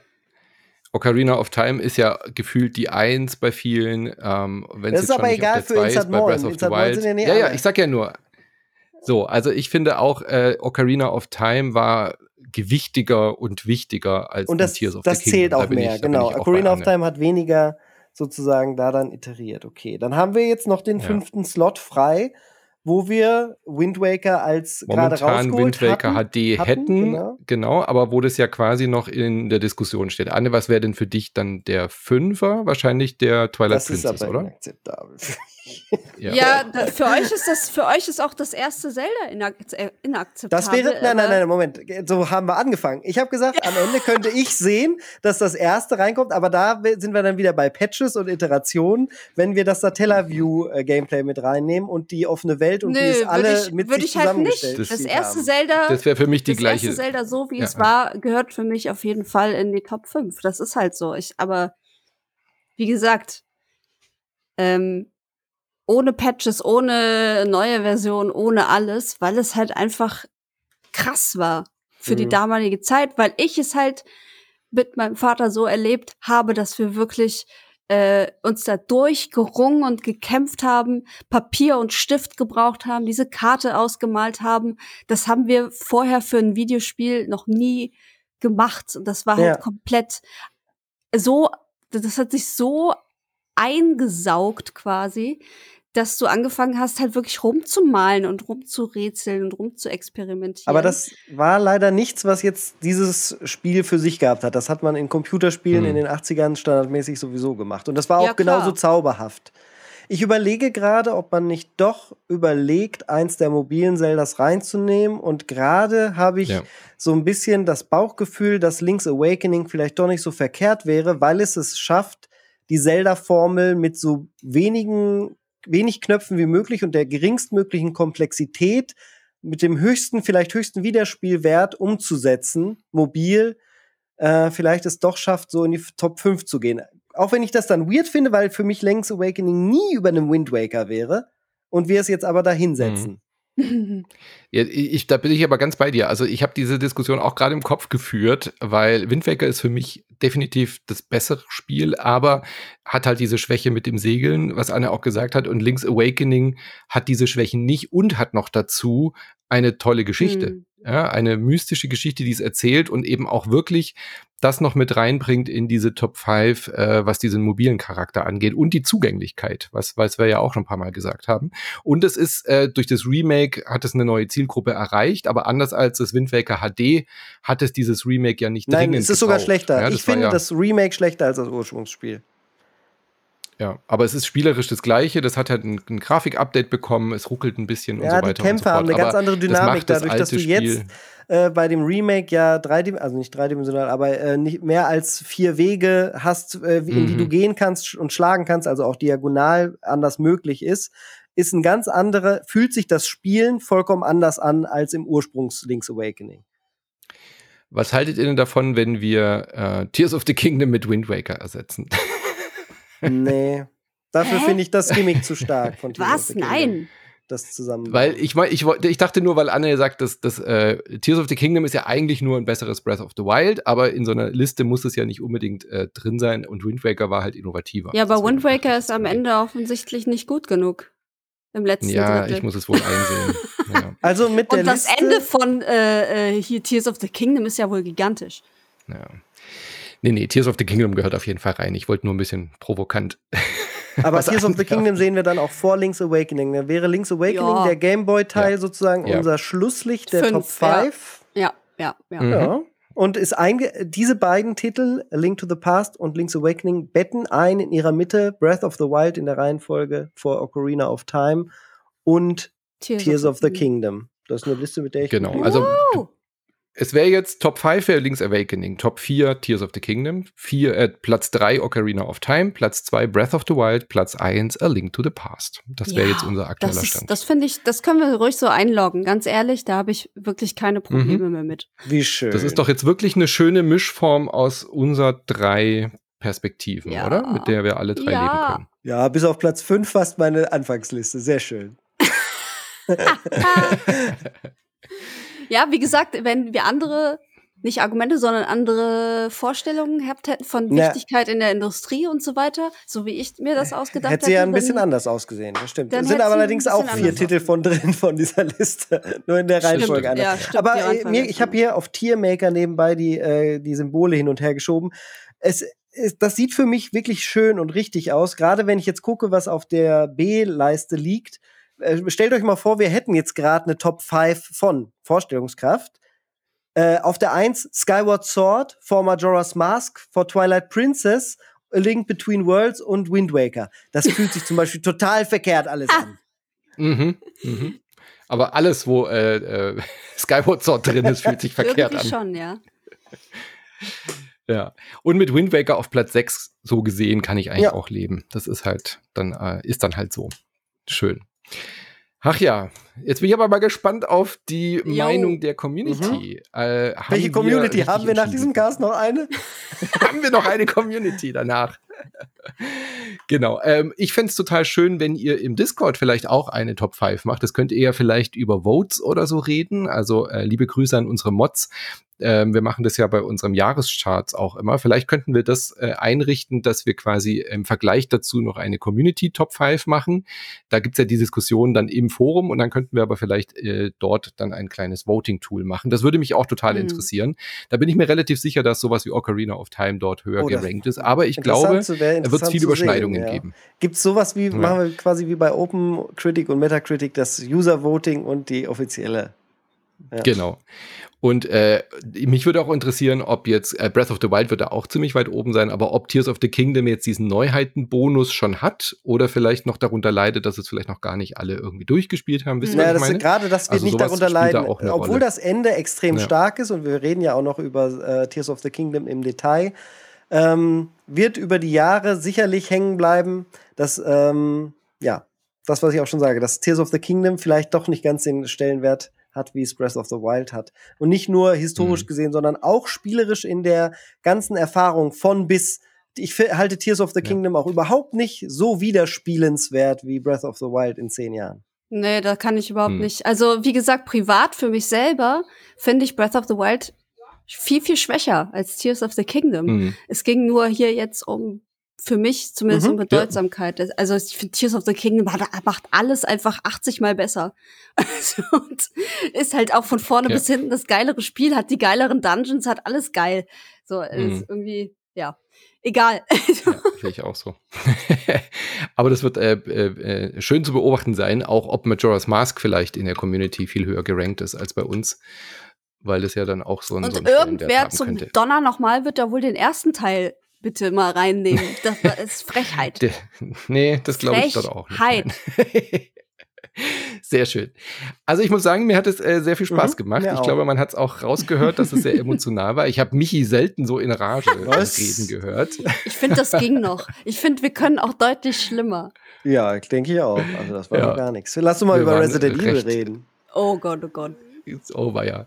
Ocarina of Time ist ja gefühlt die Eins bei vielen. Ähm, Das ist aber egal für der 2 Inside Inside Moin Wild. sind ja ja, ja, ich sag ja nur. So, also ich finde auch, äh, Ocarina of Time war gewichtiger und wichtiger als Und das, Tears of das the Kingdom. zählt auch mehr, ich, genau. ich auch Ocarina of. Time hat weniger sozusagen da dann iteriert. Okay, dann haben wir jetzt noch den Ja. fünften Slot frei. Wo wir Wind Waker als gerade Momentan Wind Waker hatten, HD hatten, hätten, genau. genau. aber wo das ja quasi noch in der Diskussion steht. Anne, was wäre denn für dich dann der Fünfer? Wahrscheinlich der Twilight Das ist Princess, aber oder? inakzeptabel. Ja, da, für euch ist das, für euch ist auch das erste Zelda inak äh, inakzeptabel. Das wäre, nein, nein, nein, Moment. So haben wir angefangen. Ich habe gesagt, am Ende könnte ich sehen, dass das erste reinkommt, aber da sind wir dann wieder bei Patches und Iterationen, wenn wir das Satellaview-Gameplay mit reinnehmen und die offene Welt und die Nö, ist alle würde ich, mit sich ich halt nicht. zusammengestellt. Das sind erste haben. Zelda, Das wäre für mich die das gleiche. erste Zelda, so wie Ja. es war, gehört für mich auf jeden Fall in die Top 5. Das ist halt so. Ich, aber wie gesagt, ähm, ohne Patches, ohne neue Version, ohne alles, weil es halt einfach krass war für die Mhm. damalige Zeit, weil ich es halt mit meinem Vater so erlebt habe, dass wir wirklich äh, uns da durchgerungen und gekämpft haben, Papier und Stift gebraucht haben, diese Karte ausgemalt haben. Das haben wir vorher für ein Videospiel noch nie gemacht. Und das war halt Ja. komplett so, das hat sich so eingesaugt quasi, dass du angefangen hast, halt wirklich rumzumalen und rumzurätseln und rumzuexperimentieren. Aber das war leider nichts, was jetzt dieses Spiel für sich gehabt hat. Das hat man in Computerspielen Hm. in den 80ern standardmäßig sowieso gemacht. Und das war auch Ja, genauso zauberhaft. Ich überlege gerade, ob man nicht doch überlegt, eins der mobilen Zeldas reinzunehmen. Und gerade habe ich Ja. so ein bisschen das Bauchgefühl, dass Link's Awakening vielleicht doch nicht so verkehrt wäre, weil es es schafft, die Zelda-Formel mit so wenigen, wenig Knöpfen wie möglich und der geringstmöglichen Komplexität mit dem höchsten, vielleicht höchsten Wiederspielwert umzusetzen, mobil, äh, vielleicht es doch schafft, so in die Top 5 zu gehen. Auch wenn ich das dann weird finde, weil für mich Link's Awakening nie über einem Wind Waker wäre und wir es jetzt aber da hinsetzen. Ja, ich, da bin ich aber ganz bei dir. Also ich habe diese Diskussion auch gerade im Kopf geführt, weil Wind Waker ist für mich definitiv das bessere Spiel, aber hat halt diese Schwäche mit dem Segeln, was Anne auch gesagt hat. Und Link's Awakening hat diese Schwächen nicht und hat noch dazu eine tolle Geschichte. Hm. Ja, eine mystische Geschichte, die es erzählt und eben auch wirklich das noch mit reinbringt in diese Top 5, äh, was diesen mobilen Charakter angeht und die Zugänglichkeit, was, was wir ja auch schon ein paar Mal gesagt haben. Und es ist äh, durch das Remake hat es eine neue Zielgruppe erreicht, aber anders als das Wind Waker HD hat es dieses Remake ja nicht Nein, dringend es ist sogar gebraucht. schlechter. Ja, ich finde ja, das Remake schlechter als das Ursprungsspiel. Ja, aber es ist spielerisch das Gleiche. Das hat halt ein, ein Grafik-Update bekommen. Es ruckelt ein bisschen und Ja, so die weiter Kämpfe und so fort. haben eine ganz andere Dynamik, das dadurch, dass du jetzt Spiel- äh, bei dem Remake ja dreidimensional, also nicht dreidimensional, aber äh, nicht mehr als vier Wege hast, äh, in die Mhm. du gehen kannst und schlagen kannst, also auch diagonal anders möglich ist, ist ein ganz andere, fühlt sich das Spielen vollkommen anders an als im Ursprungs Link's Awakening. Was haltet ihr denn davon, wenn wir äh, Tears of the Kingdom mit Wind Waker ersetzen? nee. Dafür finde ich das Gimmick zu stark von Tears of Was? the Kingdom, Nein. Das zusammen. Weil ich meine, ich, wollte- ich dachte nur, weil Anne sagt, dass, dass äh, Tears of the Kingdom ist ja eigentlich nur ein besseres Breath of the Wild, aber in so einer Liste muss es ja nicht unbedingt äh, drin sein und Wind Waker war halt innovativer. Ja, aber Wind Waker ist am. Ende offensichtlich nicht gut genug. Im letzten Ja, Drittel. ich muss es wohl einsehen. ja, also mit der Und das Liste, Ende von äh, äh, hier Tears of the Kingdom ist ja wohl gigantisch. ja. Nee, nee, Tears of the Kingdom gehört auf jeden Fall rein. Ich wollte nur ein bisschen provokant. Aber was Tears of the. Kingdom sehen wir dann auch vor Link's Awakening. Dann wäre Link's Awakening Ja. der Gameboy-Teil Ja. sozusagen Ja. unser Schlusslicht der Fünf, Top ja. 5. Ja, ja, ja. Mhm. Ja. Und ist einge diese beiden Titel, A Link to the Past und Link's Awakening, betten ein in ihrer Mitte Breath of the Wild in der Reihenfolge vor Ocarina of Time und Tears of the Kingdom. Das ist eine Liste, mit der ich Genau, also Wow. Es wäre jetzt Top 5 wäre Link's Awakening, Top 4 Tears of the Kingdom, 4, äh, Platz 3 Ocarina of Time, Platz 2 Breath of the Wild, Platz 1 A Link to the Past. Das wäre Ja, jetzt unser aktueller Das, Stand. ist, das finde ich, das können wir ruhig so einloggen. Ganz ehrlich, da habe ich wirklich keine Probleme mehr mit. Wie schön. Das ist doch jetzt wirklich eine schöne Mischform aus unser drei Perspektiven, Ja. oder? Mit der wir alle drei Ja. leben können. ja, bis auf Platz 5 fast meine Anfangsliste. Sehr schön. Ja, wie gesagt, wenn wir andere, nicht Argumente, sondern andere Vorstellungen gehabt hätten von Na. Wichtigkeit in der Industrie und so weiter, so wie ich mir das ausgedacht Hätte sie ja ein dann- bisschen anders ausgesehen, das stimmt. dann Es sind hätte aber allerdings auch vier Titel von drin von dieser Liste. Nur in der Stimmt. Reihenfolge anders. Ja, stimmt, aber äh, mir, ist ich habe hier auf Tiermaker nebenbei die, äh, die Symbole hin und her geschoben. Es, es, das sieht für mich wirklich schön und richtig aus. Gerade wenn ich jetzt gucke, was auf der B-Leiste liegt, äh, stellt euch mal vor, wir hätten jetzt gerade eine Top 5 von Vorstellungskraft. Äh, auf der 1 Skyward Sword, For Majora's Mask, For Twilight Princess, A Link Between Worlds und Wind Waker. Das fühlt sich zum Beispiel total verkehrt alles an. Mhm, mhm. Aber alles, wo äh, äh, Skyward Sword drin ist, fühlt sich verkehrt Irgendwie an. schon, ja. Ja. Und mit Wind Waker auf Platz 6 so gesehen kann ich eigentlich Ja. auch leben. Das ist halt dann äh, ist dann halt so. Schön. Ach ja, jetzt bin ich aber mal gespannt auf die Meinung der Community. Äh, haben Welche Community? Haben wir nach diesem Cast noch eine? haben wir noch eine Community danach. genau. Ähm, ich fänd's es total schön, wenn ihr im Discord vielleicht auch eine Top 5 macht. Das könnt ihr ja vielleicht über Votes oder so reden. Also äh, liebe Grüße an unsere Mods. Ähm, wir machen das ja bei unserem Jahrescharts auch immer. Vielleicht könnten wir das äh, einrichten, dass wir quasi im Vergleich dazu noch eine Community Top 5 machen. Da gibt's ja die Diskussion dann im Forum und dann könnten wir aber vielleicht äh, dort dann ein kleines Voting-Tool machen. Das würde mich auch total Mhm. interessieren. Da bin ich mir relativ sicher, dass sowas wie Ocarina of Time dort höher Oh, gerankt ist. Aber ich glaube, zu- wär da wird es interessant viele Überschneidungen sehen, ja. geben. Gibt es sowas wie, Ja. machen wir quasi wie bei Open Critic und Metacritic, das User Voting und die offizielle? Ja. Genau. Und äh, mich würde auch interessieren, ob jetzt äh, Breath of the Wild wird da auch ziemlich weit oben sein, aber ob Tears of the Kingdom jetzt diesen Neuheitenbonus schon hat oder vielleicht noch darunter leidet, dass es vielleicht noch gar nicht alle irgendwie durchgespielt haben. Wisst ihr, Naja, das gerade das wird Also nicht darunter da leiden, eine obwohl Rolle. das Ende extrem Ja. stark ist und wir reden ja auch noch über äh, Tears of the Kingdom im Detail, ähm, wird über die Jahre sicherlich hängen bleiben, dass ähm, ja das, was ich auch schon sage, dass Tears of the Kingdom vielleicht doch nicht ganz den Stellenwert hat, wie es Breath of the Wild hat. Und nicht nur historisch Mhm. gesehen, sondern auch spielerisch in der ganzen Erfahrung von bis. Ich halte Tears of the Ja. Kingdom auch überhaupt nicht so widerspielenswert wie Breath of the Wild in zehn Jahren. Nee, da kann ich überhaupt Hm. nicht. Also, wie gesagt, privat für mich selber finde ich Breath of the Wild viel, viel schwächer als Tears of the Kingdom. Mhm. Es ging nur hier jetzt um, für mich zumindest Mhm, um Bedeutsamkeit. Also, ich finde Tears of the Kingdom macht alles einfach 80 mal besser. Also, und ist halt auch von vorne Ja. bis hinten das geilere Spiel, hat die geileren Dungeons, hat alles geil. So, Mhm. ist irgendwie, ja, egal. Ja, sehe ich auch so. Aber das wird äh, äh, äh, schön zu beobachten sein, auch ob Majora's Mask vielleicht in der Community viel höher gerankt ist als bei uns, weil das ja dann auch so ein, Und so einen irgendwer zum könnte. Donner nochmal wird da wohl den ersten Teil bitte mal reinnehmen. Das, das ist Frechheit. Der, nee, das glaube ich dort auch nicht. Sehr schön. Also ich muss sagen, mir hat es äh, sehr viel Spaß Mhm, gemacht. Ich auch. glaube, man hat es auch rausgehört, dass es sehr emotional war. Ich habe Michi selten so in Rage Was? reden gehört. Ich finde, das ging noch. Ich finde, wir können auch deutlich schlimmer. Ja, denke ich auch. Also das war Ja. doch gar nichts. Lass uns mal Wir über Resident Evil reden. Oh Gott, oh Gott. It's over, ja.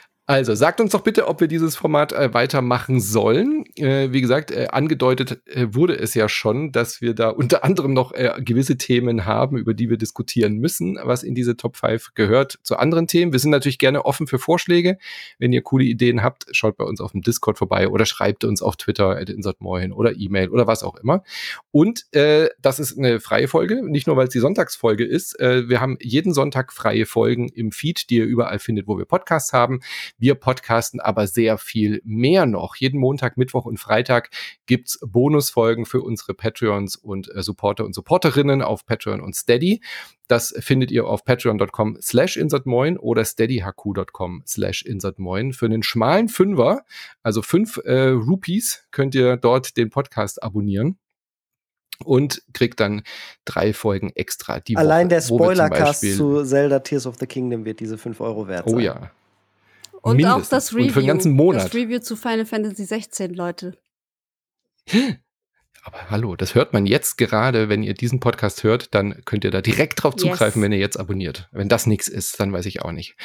Also, sagt uns doch bitte, ob wir dieses Format äh, weitermachen sollen. Äh, wie gesagt, äh, angedeutet äh, wurde es ja schon, dass wir da unter anderem noch äh, gewisse Themen haben, über die wir diskutieren müssen, was in diese Top 5 gehört zu anderen Themen. Wir sind natürlich gerne offen für Vorschläge. Wenn ihr coole Ideen habt, schaut bei uns auf dem Discord vorbei oder schreibt uns auf Twitter at insertmoin oder E-Mail oder was auch immer. Und äh, das ist eine freie Folge, nicht nur weil es die Sonntagsfolge ist. Wir haben jeden Sonntag freie Folgen im Feed, die ihr überall findet, wo wir Podcasts haben. Wir podcasten aber sehr viel mehr noch. Jeden Montag, Mittwoch und Freitag gibt's Bonusfolgen für unsere Patreons und äh, Supporter und Supporterinnen auf Patreon und Steady. Das findet ihr auf patreon.com slash insertmoin oder steadyhq.com slash insertmoin. Für einen schmalen Fünfer, also fünf äh, Rupees, könnt ihr dort den Podcast abonnieren und kriegt dann drei Folgen extra die Allein Woche, der Spoilercast zu Zelda Tears of the Kingdom wird diese 5 Euro wert sein. Oh ja. Und Mindestens. auch das Review. Und für den ganzen Monat. Das Review zu Final Fantasy 16, Leute. Aber hallo, das hört man jetzt gerade, wenn ihr diesen Podcast hört, dann könnt ihr da direkt drauf Yes. zugreifen, wenn ihr jetzt abonniert. Wenn das nichts ist, dann weiß ich auch nicht.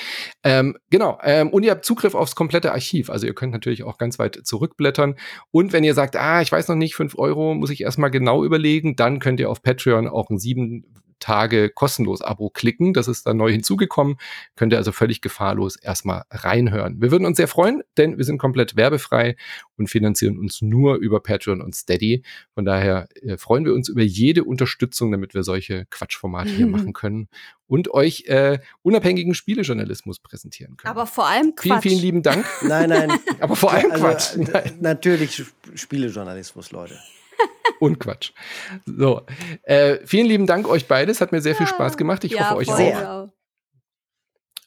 Ähm, genau, ähm, und ihr habt Zugriff aufs komplette Archiv. Also ihr könnt natürlich auch ganz weit zurückblättern. Und wenn ihr sagt, ah, ich weiß noch nicht, fünf Euro muss ich erstmal genau überlegen, dann könnt ihr auf Patreon auch ein sieben Tage kostenlos Abo klicken. Das ist dann neu hinzugekommen. Könnt ihr also völlig gefahrlos erstmal reinhören. Wir würden uns sehr freuen, denn wir sind komplett werbefrei und finanzieren uns nur über Patreon und Steady. Von daher äh, freuen wir uns über jede Unterstützung, damit wir solche Quatschformate hier machen können und euch äh, unabhängigen Spielejournalismus präsentieren können. Aber vor allem Quatsch. vielen, vielen lieben Dank. Nein, nein. Aber vor allem Also, Quatsch. äh, Natürlich Sp- Spielejournalismus, Leute. und Quatsch. So, äh, vielen lieben Dank euch beides. Hat mir sehr viel Spaß gemacht. Ich Ja, hoffe euch auch.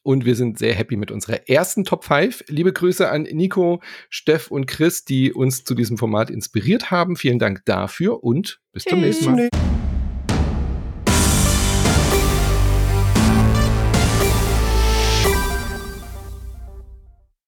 Und wir sind sehr happy mit unserer ersten Top 5. Liebe Grüße an Nico, Steff und Chris, die uns zu diesem Format inspiriert haben. Vielen Dank dafür und bis zum nächsten Mal. Tschüss.